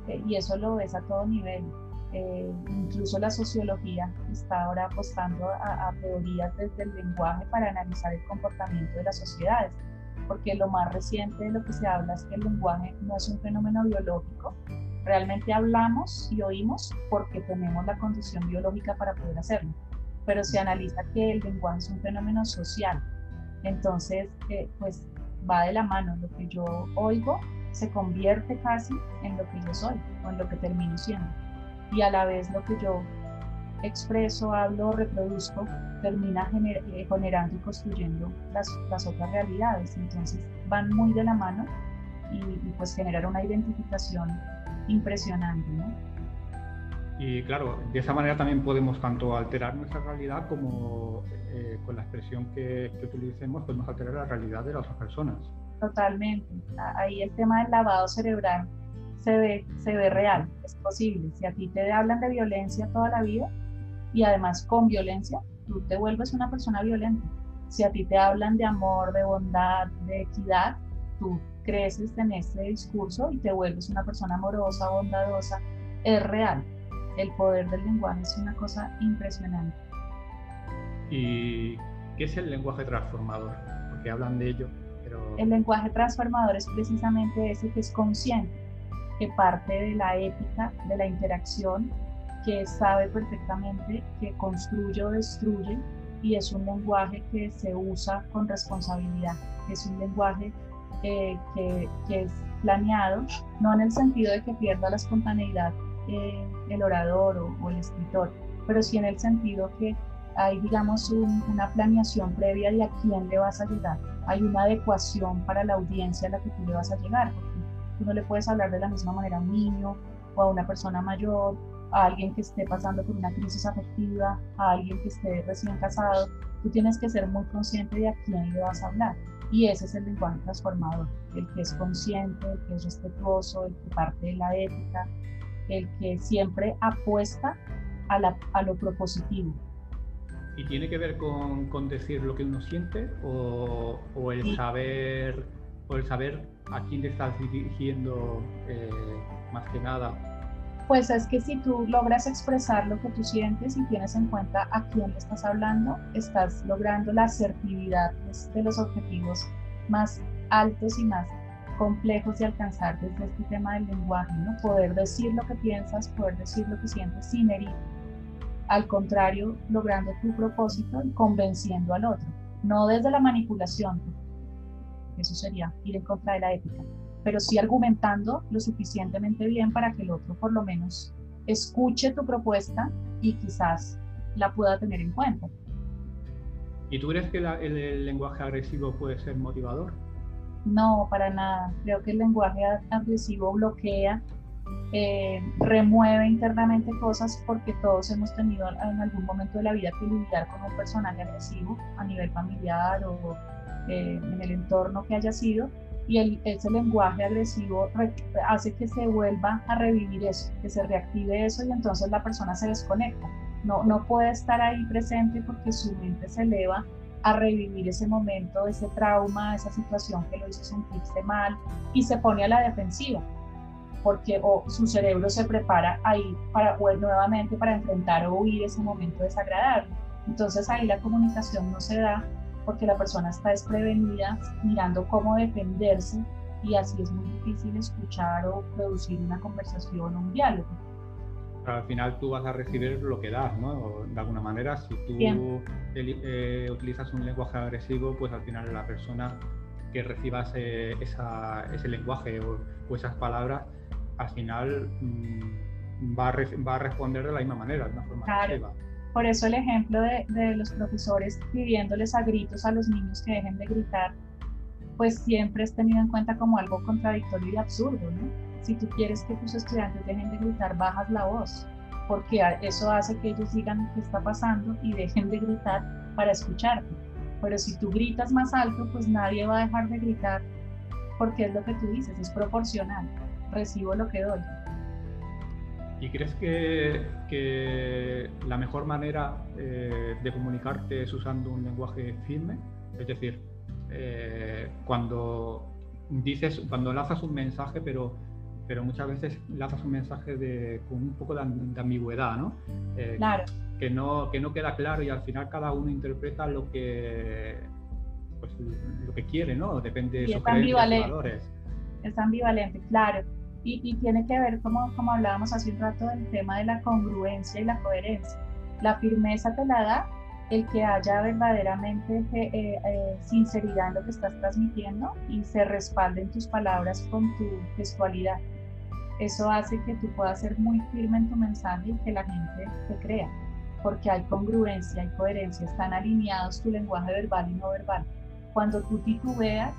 eh, y eso lo ves a todo nivel. Incluso la sociología está ahora apostando a, a teorías desde el lenguaje para analizar el comportamiento de las sociedades porque lo más reciente de lo que se habla es que el lenguaje no es un fenómeno biológico, realmente hablamos y oímos porque tenemos la condición biológica para poder hacerlo, pero se analiza que el lenguaje es un fenómeno social, entonces eh, pues va de la mano, lo que yo oigo se convierte casi en lo que yo soy o en lo que termino siendo y a la vez lo que yo expreso, hablo, reproduzco, termina eh, generando y construyendo las, las, otras realidades. Entonces van muy de la mano y, pues generar una identificación impresionante. ¿no? Y claro, de esa manera también podemos tanto alterar nuestra realidad como eh, con la expresión que, que, utilicemos podemos alterar la realidad de las otras personas. Totalmente. Ahí el tema del lavado cerebral se ve, se ve real, es posible. Si a ti te hablan de violencia toda la vida, y además con violencia, tú te vuelves una persona violenta. Si a ti te hablan de amor, de bondad, de equidad, tú creces en ese discurso y te vuelves una persona amorosa, bondadosa. Es real. El poder del lenguaje es una cosa impresionante. ¿Y qué es el lenguaje transformador? Porque hablan de ello, pero... El lenguaje transformador es precisamente ese que es consciente, que parte de la ética, de la interacción, que sabe perfectamente que construye o destruye y es un lenguaje que se usa con responsabilidad, es un lenguaje eh, que, es planeado, no en el sentido de que pierda la espontaneidad eh, el orador o, el escritor, pero sí en el sentido que hay, digamos, una planeación previa de a quién le vas a llegar, hay una adecuación para la audiencia a la que tú le vas a llegar, no le puedes hablar de la misma manera a un niño o a una persona mayor a alguien que esté pasando por una crisis afectiva, a alguien que esté recién casado, tú tienes que ser muy consciente de a quién le vas a hablar. Y ese es el lenguaje transformador, el que es consciente, el que es respetuoso, el que parte de la ética, el que siempre apuesta a, la, a lo propositivo. ¿Y tiene que ver con, con decir lo que uno siente o, o el saber o el saber a quién te estás dirigiendo eh, más que nada pues es que si tú logras expresar lo que tú sientes y tienes en cuenta a quién le estás hablando, estás logrando la asertividad de los objetivos más altos y más complejos de alcanzar desde este tema del lenguaje, ¿no? Poder decir lo que piensas, poder decir lo que sientes sin herir. Al contrario, logrando tu propósito y convenciendo al otro, no desde la manipulación, eso sería ir en contra de la ética, pero sí argumentando lo suficientemente bien para que el otro por lo menos escuche tu propuesta y quizás la pueda tener en cuenta. ¿Y tú crees que el, lenguaje agresivo puede ser motivador? No, para nada. Creo que el lenguaje agresivo bloquea, eh, remueve internamente cosas porque todos hemos tenido en algún momento de la vida que lidiar con un personaje agresivo a nivel familiar o eh, en el entorno que haya sido y el, ese lenguaje agresivo hace que se vuelva a revivir eso, que se reactive eso y entonces la persona se desconecta. No, no puede estar ahí presente porque su mente se eleva a revivir ese momento, ese trauma, esa situación que lo hizo sentirse mal y se pone a la defensiva porque o su cerebro se prepara ahí para nuevamente para enfrentar o huir ese momento desagradable. Entonces ahí la comunicación no se da porque la persona está desprevenida mirando cómo defenderse y así es muy difícil escuchar o producir una conversación o un diálogo. Pero al final tú vas a recibir lo que das, ¿no? De alguna manera, si tú eh, utilizas un lenguaje agresivo, pues al final la persona que reciba ese, ese lenguaje o, esas palabras, al final mm, va, a va, a responder de la misma manera, de una forma agresiva. Por eso el ejemplo de, los profesores pidiéndoles a gritos a los niños que dejen de gritar, pues siempre es tenido en cuenta como algo contradictorio y absurdo, ¿no? Si tú quieres que tus estudiantes dejen de gritar, bajas la voz, porque eso hace que ellos digan qué está pasando y dejen de gritar para escucharte. Pero si tú gritas más alto, pues nadie va a dejar de gritar, porque es lo que tú dices, es proporcional, recibo lo que doy. ¿Y crees que, la mejor manera eh, de comunicarte es usando un lenguaje firme? Es decir, eh, cuando dices, cuando lanzas un mensaje, pero, pero muchas veces lanzas un mensaje de, con un poco de, ambigüedad, ¿no? Eh, claro. Que no, que no queda claro y al final cada uno interpreta lo que, pues, lo que quiere, ¿no? Depende de sus creencias valores. Es ambivalente, claro y, tiene que ver, como, como hablábamos hace un rato, del tema de la congruencia y la coherencia. La firmeza te la da el que haya verdaderamente eh, eh, sinceridad en lo que estás transmitiendo y se respalden tus palabras con tu gestualidad. Eso hace que tú puedas ser muy firme en tu mensaje y que la gente te crea, porque hay congruencia, hay coherencia, están alineados tu lenguaje verbal y no verbal. Cuando tú titubeas,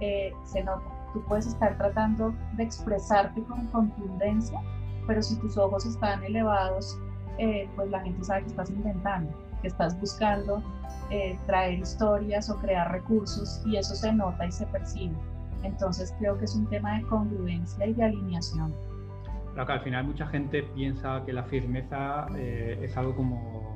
eh, se nota Tú puedes estar tratando de expresarte con contundencia, pero si tus ojos están elevados, eh, pues la gente sabe que estás inventando, que estás buscando eh, traer historias o crear recursos y eso se nota y se percibe. Entonces creo que es un tema de congruencia y de alineación. Claro que al final mucha gente piensa que la firmeza eh, es algo como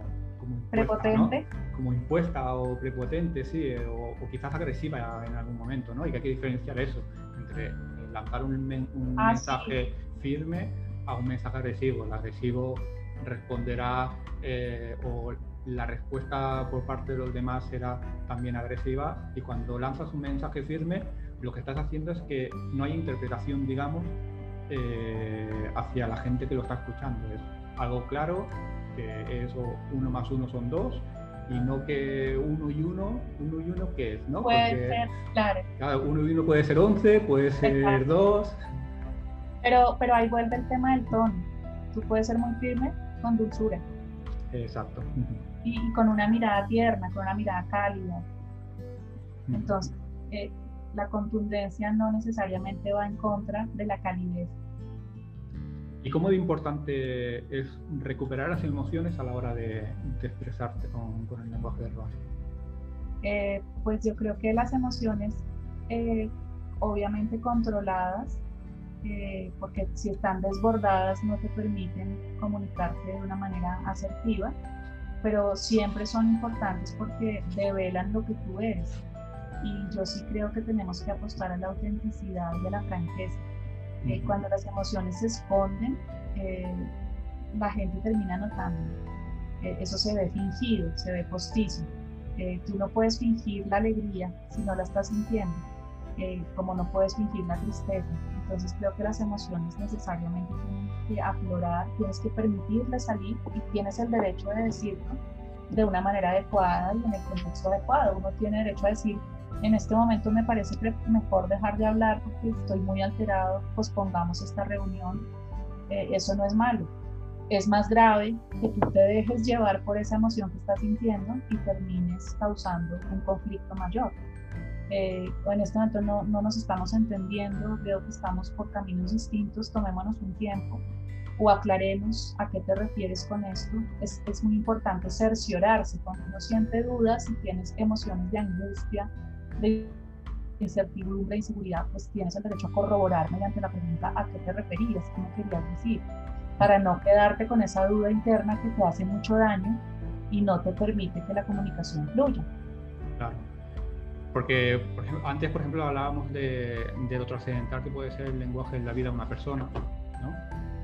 prepotente. Como impuesta o prepotente, sí, eh, o, quizás agresiva en algún momento, ¿no? Y que hay que diferenciar eso entre lanzar un, ah, mensaje firme a un mensaje agresivo. El agresivo responderá eh, o la respuesta por parte de los demás será también agresiva y cuando lanzas un mensaje firme lo que estás haciendo es que no hay interpretación, digamos, eh, hacia la gente que lo está escuchando. Es algo claro que eso uno más uno son dos y no que uno y uno, uno y uno qué es, ¿no? Puede ser, claro. Uno y uno puede ser once, puede ser dos. Pero, pero ahí vuelve el tema del tono. Tú puedes ser muy firme con dulzura. Exacto. Y, con una mirada tierna, con una mirada cálida. Entonces, eh, la contundencia no necesariamente va en contra de la calidez ¿Y cómo de importante es recuperar las emociones a la hora de, expresarte con, el lenguaje verbal? Eh, pues yo creo que las emociones, eh, obviamente controladas, eh, porque si están desbordadas no te permiten comunicarte de una manera asertiva, pero siempre son importantes porque develan lo que tú eres. Y yo sí creo que tenemos que apostar a la autenticidad y a la franqueza cuando las emociones se esconden, eh, la gente termina notando. Eh, eso se ve fingido, se ve postizo. Eh, tú no puedes fingir la alegría si no la estás sintiendo. eh, como no puedes fingir la tristeza. Entonces creo que las emociones necesariamente tienen que aflorar, tienes que permitirles salir y tienes el derecho de decirlo de una manera adecuada y en el contexto adecuado. Uno tiene derecho a decir, en este momento me parece mejor dejar de hablar porque estoy muy alterado, pues pongamos esta reunión. Eh, eso no es malo. Es más grave que tú te dejes llevar por esa emoción que estás sintiendo y termines causando un conflicto mayor. Eh, en este momento no, no, nos estamos entendiendo, veo que estamos por caminos distintos, tomémonos un tiempo o aclaremos a qué te refieres con esto. Es, es muy importante cerciorarse cuando uno siente dudas y tienes emociones de angustia, de incertidumbre, inseguridad, pues tienes el derecho a corroborar mediante la pregunta a qué te referías, me querías decir, para no quedarte con esa duda interna que te hace mucho daño y no te permite que la comunicación fluya. Claro. Porque antes, por ejemplo, hablábamos de, de, lo trascendental que puede ser el lenguaje en la vida de una persona, ¿no?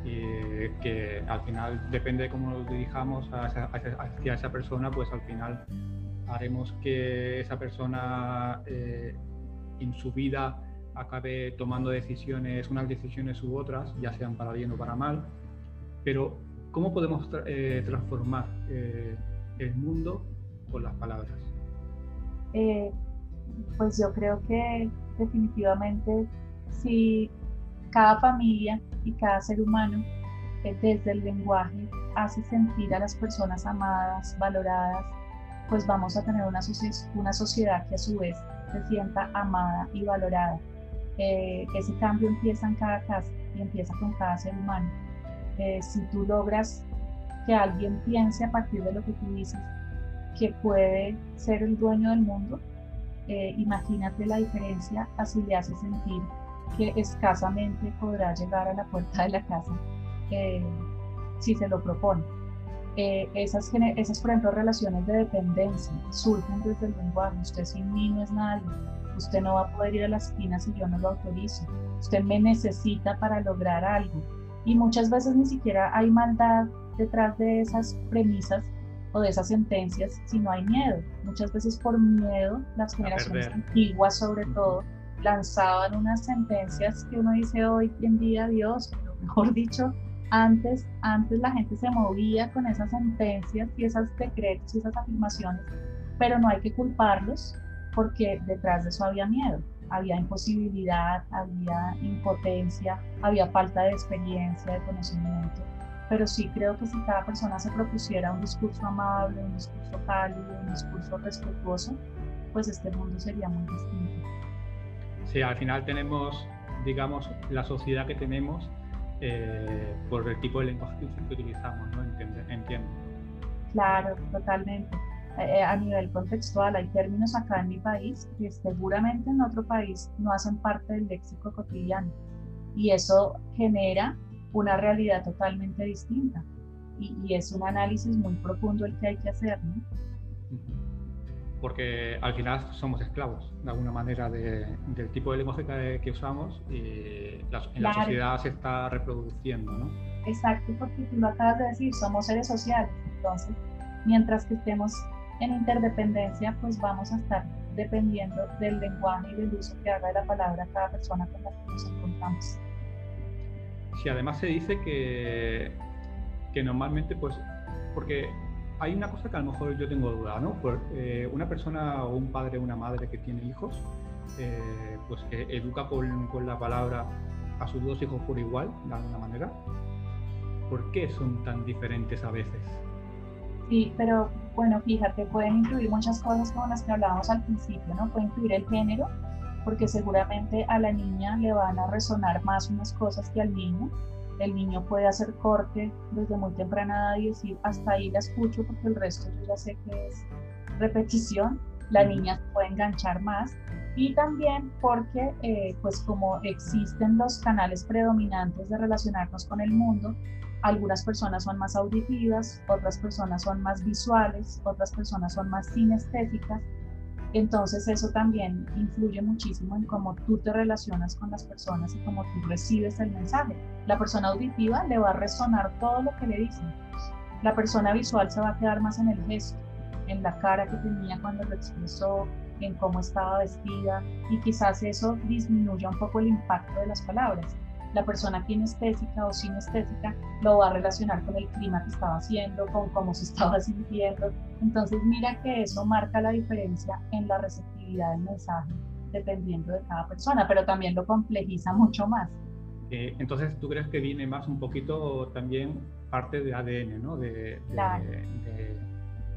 Y que al final depende de cómo nos dirijamos hacia esa persona, pues al final haremos que esa persona eh, en su vida acabe tomando decisiones, unas decisiones u otras, ya sean para bien o para mal, pero ¿cómo podemos eh, transformar eh, el mundo con las palabras? pues yo creo que definitivamente si cada familia y cada ser humano desde el lenguaje hace sentir a las personas amadas, valoradas, pues vamos a tener una, una sociedad que a su vez se sienta amada y valorada. Eh, ese cambio empieza en cada casa y empieza con cada ser humano. Eh, si tú logras que alguien piense a partir de lo que tú dices que puede ser el dueño del mundo, eh, imagínate la diferencia así le hace sentir que escasamente podrá llegar a la puerta de la casa si se lo propone. Eh, esas, esas, por ejemplo, relaciones de dependencia surgen desde el lenguaje. Usted sin mí no es nadie. Usted no va a poder ir a la esquina si yo no lo autorizo. Usted me necesita para lograr algo. Y muchas veces ni siquiera hay maldad detrás de esas premisas o de esas sentencias, sino hay miedo. Muchas veces por miedo, las generaciones antiguas sobre todo, lanzaban unas sentencias que uno dice hoy en día, Dios, mejor dicho, antes, antes la gente se movía con esas sentencias y esos decretos y esas afirmaciones, pero no hay que culparlos porque detrás de eso había miedo, había imposibilidad, había impotencia, había falta de experiencia, de conocimiento. Pero sí creo que si cada persona se propusiera un discurso amable, un discurso cálido, un discurso respetuoso, pues este mundo sería muy distinto. Sí, al final tenemos, digamos, la sociedad que tenemos eh, por el tipo de lenguaje que utilizamos, ¿no? Entiendo. Claro, totalmente. Eh, a nivel contextual, hay términos acá en mi país que seguramente en otro país no hacen parte del léxico cotidiano. Y eso genera una realidad totalmente distinta. Y, y es un análisis muy profundo el que hay que hacer, ¿no? Porque al final somos esclavos de alguna manera del tipo de lenguaje que, usamos y en la sociedad se está reproduciendo, ¿no? Exacto, porque tú lo acabas de decir, somos seres sociales, entonces mientras que estemos en interdependencia, pues vamos a estar dependiendo del lenguaje y del uso que haga de la palabra cada persona con la que nos encontramos. Sí, además se dice que, que normalmente, pues, porque hay una cosa que a lo mejor yo tengo duda, ¿no? Por, eh, una persona o un padre o una madre que tiene hijos, eh, pues que educa con, con, la palabra a sus dos hijos por igual, de alguna manera. ¿Por qué son tan diferentes a veces? Sí, pero bueno, fíjate, pueden incluir muchas cosas como las que hablábamos al principio, ¿no? Puede incluir el género, porque seguramente a la niña le van a resonar más unas cosas que al niño el niño puede hacer corte desde muy temprana edad y decir, hasta ahí la escucho porque el resto yo ya sé que es repetición. La niña se puede enganchar más y también porque eh, pues como existen los canales predominantes de relacionarnos con el mundo, algunas personas son más auditivas, otras personas son más visuales, otras personas son más sinestésicas entonces eso también influye muchísimo en cómo tú te relacionas con las personas y cómo tú recibes el mensaje. La persona auditiva le va a resonar todo lo que le dicen. La persona visual se va a quedar más en el gesto. en la cara que tenía cuando lo expresó, en cómo estaba vestida y quizás eso disminuya un poco el impacto de las palabras. La persona kinestésica o sinestésica lo va a relacionar con el clima que estaba haciendo, con cómo se estaba sintiendo. Entonces mira que eso marca la diferencia en la receptividad del mensaje dependiendo de cada persona, pero también lo complejiza mucho más. Eh, entonces, ¿tú crees que viene más un poquito también parte de ADN, ¿no? De,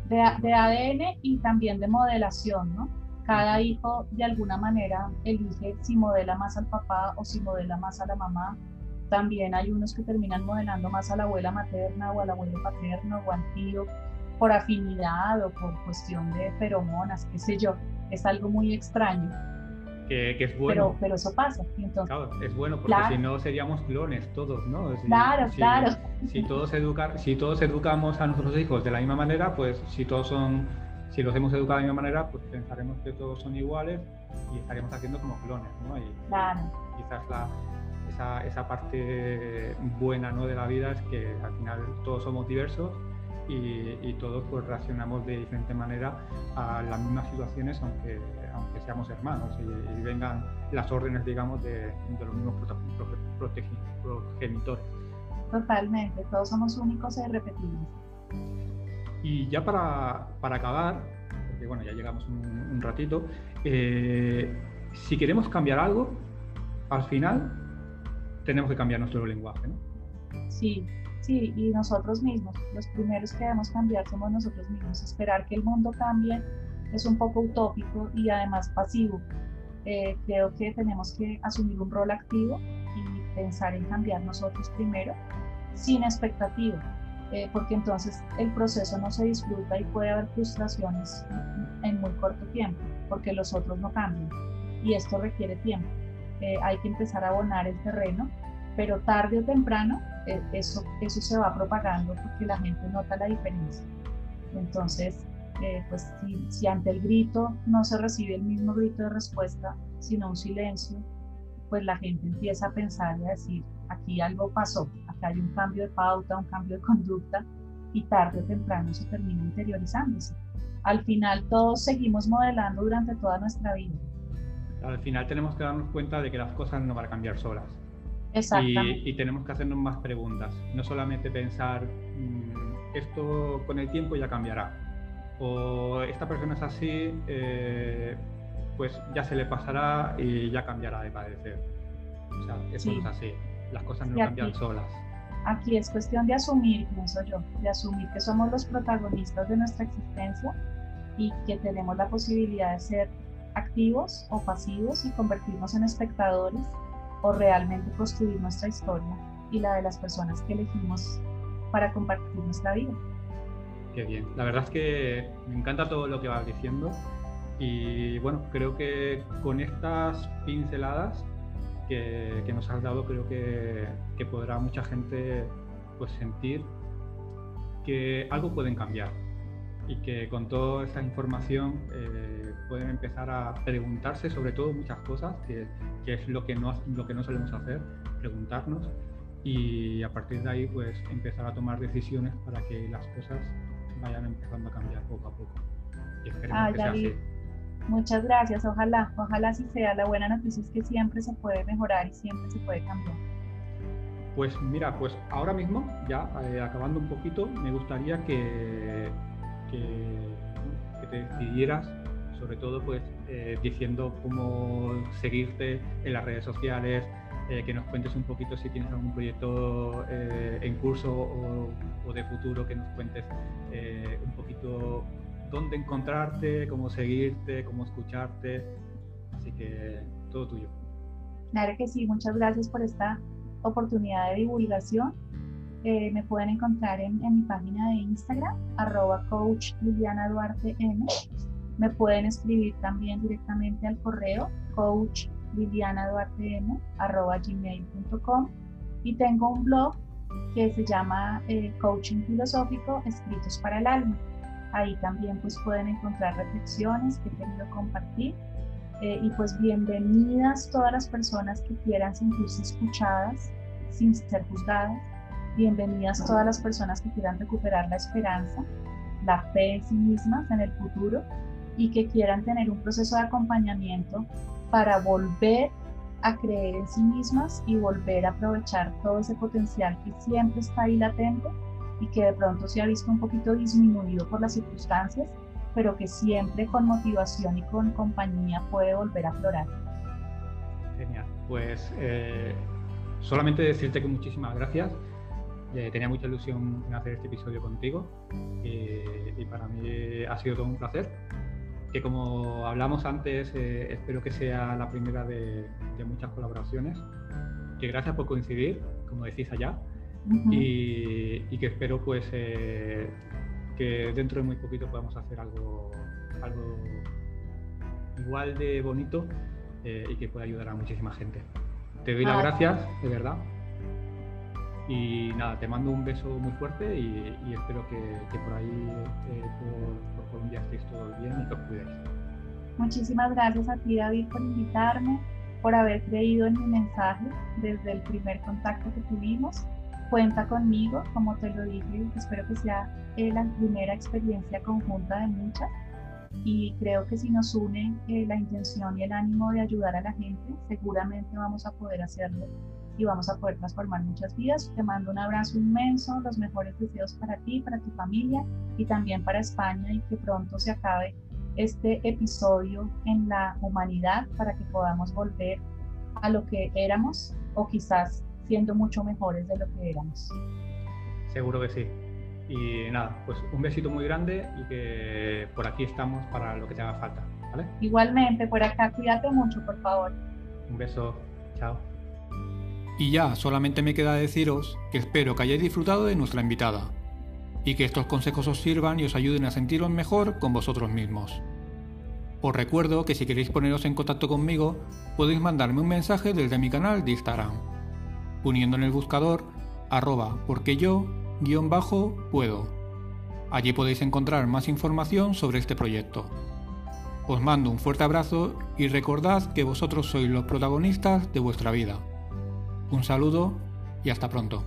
de, ADN y también de modelación, ¿no? Cada hijo de alguna manera elige si modela más al papá o si modela más a la mamá. También hay unos que terminan modelando más a la abuela materna o al abuelo paterno o al tío por afinidad o por cuestión de feromonas, qué sé yo. Es algo muy extraño que, es bueno. Pero, eso pasa. claro, es bueno porque si no seríamos clones todos, ¿no? claro, claro. Si todos, educar, si todos educamos a nuestros hijos de la misma manera, pues si todos son, si los hemos educado de la misma manera, pues pensaremos que todos son iguales y estaríamos haciendo como clones, ¿no? Y, claro. quizás la, esa, esa parte buena ¿no? de la vida es que al final todos somos diversos y, todos pues reaccionamos de diferente manera a las mismas situaciones aunque, aunque seamos hermanos y, vengan las órdenes digamos de, los mismos progenitores. Totalmente, todos somos únicos e irrepetibles. Y ya para, para acabar, porque bueno, ya llegamos un, ratito, eh, si queremos cambiar algo, al final tenemos que cambiar nuestro lenguaje, ¿no? Sí, Sí, y nosotros mismos, los primeros que debemos cambiar somos nosotros mismos. Esperar que el mundo cambie es un poco utópico y además pasivo. Eh, creo que tenemos que asumir un rol activo y pensar en cambiar nosotros primero, sin expectativa, eh, porque entonces el proceso no se disfruta y puede haber frustraciones en muy corto tiempo, porque los otros no cambian. Y esto requiere tiempo. Eh, hay que empezar a abonar el terreno pero tarde o temprano eh, eso, eso se va propagando porque la gente nota la diferencia. Entonces, pues si, ante el grito no se recibe el mismo grito de respuesta, sino un silencio, pues la gente empieza a pensar y a decir, aquí algo pasó, hay un cambio de pauta, un cambio de conducta, y tarde o temprano se termina interiorizándose. Al final todos seguimos modelando durante toda nuestra vida. Al final tenemos que darnos cuenta de que las cosas no van a cambiar solas y, tenemos que hacernos más preguntas, no solamente pensar, mm, esto con el tiempo ya cambiará, o esta persona es así, eh, pues ya se le pasará y ya cambiará de padecer. O sea, eso no es así, las cosas no cambian solas. Aquí es cuestión de asumir, pienso yo, de asumir que somos los protagonistas de nuestra existencia y que tenemos la posibilidad de ser activos o pasivos y convertirnos en espectadores o realmente construir nuestra historia y la de las personas que elegimos para compartir nuestra vida. Qué bien. La verdad es que me encanta todo lo que vas diciendo y bueno, creo que con estas pinceladas que, que nos has dado, creo que, que, podrá mucha gente pues sentir que algo pueden cambiar y que con toda esta información eh, pueden empezar a preguntarse sobre todo muchas cosas, que, que, es lo que, no, lo que no solemos hacer, preguntarnos y a partir de ahí pues empezar a tomar decisiones para que las cosas vayan empezando a cambiar poco a poco. Y esperemos que sea así. Muchas gracias, ojalá, ojalá así sea. La buena noticia es que siempre se puede mejorar y siempre se puede cambiar. Pues mira, pues ahora mismo, ya eh, acabando un poquito, me gustaría que que, te decidieras, sobre todo pues eh, diciendo cómo seguirte en las redes sociales, eh, que nos cuentes un poquito si tienes algún proyecto en curso o, de futuro, que nos cuentes un poquito dónde encontrarte, cómo seguirte, cómo escucharte. Así que todo tuyo. Claro que sí, muchas gracias por esta oportunidad de divulgación eh, me pueden encontrar en, mi página de Instagram, arroba coach Liliana Duarte M. Me pueden escribir también directamente al correo coach Liliana Duarte M, arroba gmail.com. Y tengo un blog que se llama eh, Coaching Filosófico Escritos para el Alma. Ahí también pues pueden encontrar reflexiones que he querido compartir. Eh, y pues bienvenidas todas las personas que quieran sentirse escuchadas sin ser juzgadas Bienvenidas todas las personas que quieran recuperar la esperanza la fe en sí mismas en el futuro y que quieran tener un proceso de acompañamiento para volver a creer en sí mismas y volver a aprovechar todo ese potencial que siempre está ahí latente y que de pronto se ha visto un poquito disminuido por las circunstancias, pero que siempre con motivación y con compañía puede volver a aflorar. Genial. Pues eh, solamente decirte que muchísimas gracias. Eh, tenía mucha ilusión en hacer este episodio contigo eh, y para mí ha sido todo un placer. Que como hablamos antes, espero que sea la primera de, muchas colaboraciones. Que gracias por coincidir, como decís allá, y, que espero pues que dentro de muy poquito podamos hacer algo, algo igual de bonito eh, y que pueda ayudar a muchísima gente. Te doy las gracias, de verdad. Y nada, te mando un beso muy fuerte y, espero que, por ahí, eh, por, Colombia, estéis todos bien y que os cuidéis. Muchísimas gracias a ti, David, por invitarme, por haber creído en mi mensaje desde el primer contacto que tuvimos. Cuenta conmigo, como te lo dije, espero que sea eh, la primera experiencia conjunta de muchas y creo que si nos une eh, la intención y el ánimo de ayudar a la gente, seguramente vamos a poder hacerlo y vamos a poder transformar muchas vidas. Te mando un abrazo inmenso, los mejores deseos para ti, para tu familia y también para España y que pronto se acabe este episodio en la humanidad para que podamos volver a lo que éramos o quizás siendo mucho mejores de lo que éramos. Seguro que sí. Y nada, pues un besito muy grande y que por aquí estamos para lo que te haga falta. ¿vale? Igualmente, por acá, cuídate mucho, por favor. Un beso, chao. Y ya, solamente me queda deciros que espero que hayáis disfrutado de nuestra invitada y que estos consejos os sirvan y os ayuden a sentiros mejor con vosotros mismos. Os recuerdo que si queréis poneros en contacto conmigo, podéis mandarme un mensaje desde mi canal de Instagram, poniendo en el buscador arroba porque yo bajo puedo. Allí podéis encontrar más información sobre este proyecto. Os mando un fuerte abrazo y recordad que vosotros sois los protagonistas de vuestra vida. Un saludo y hasta pronto.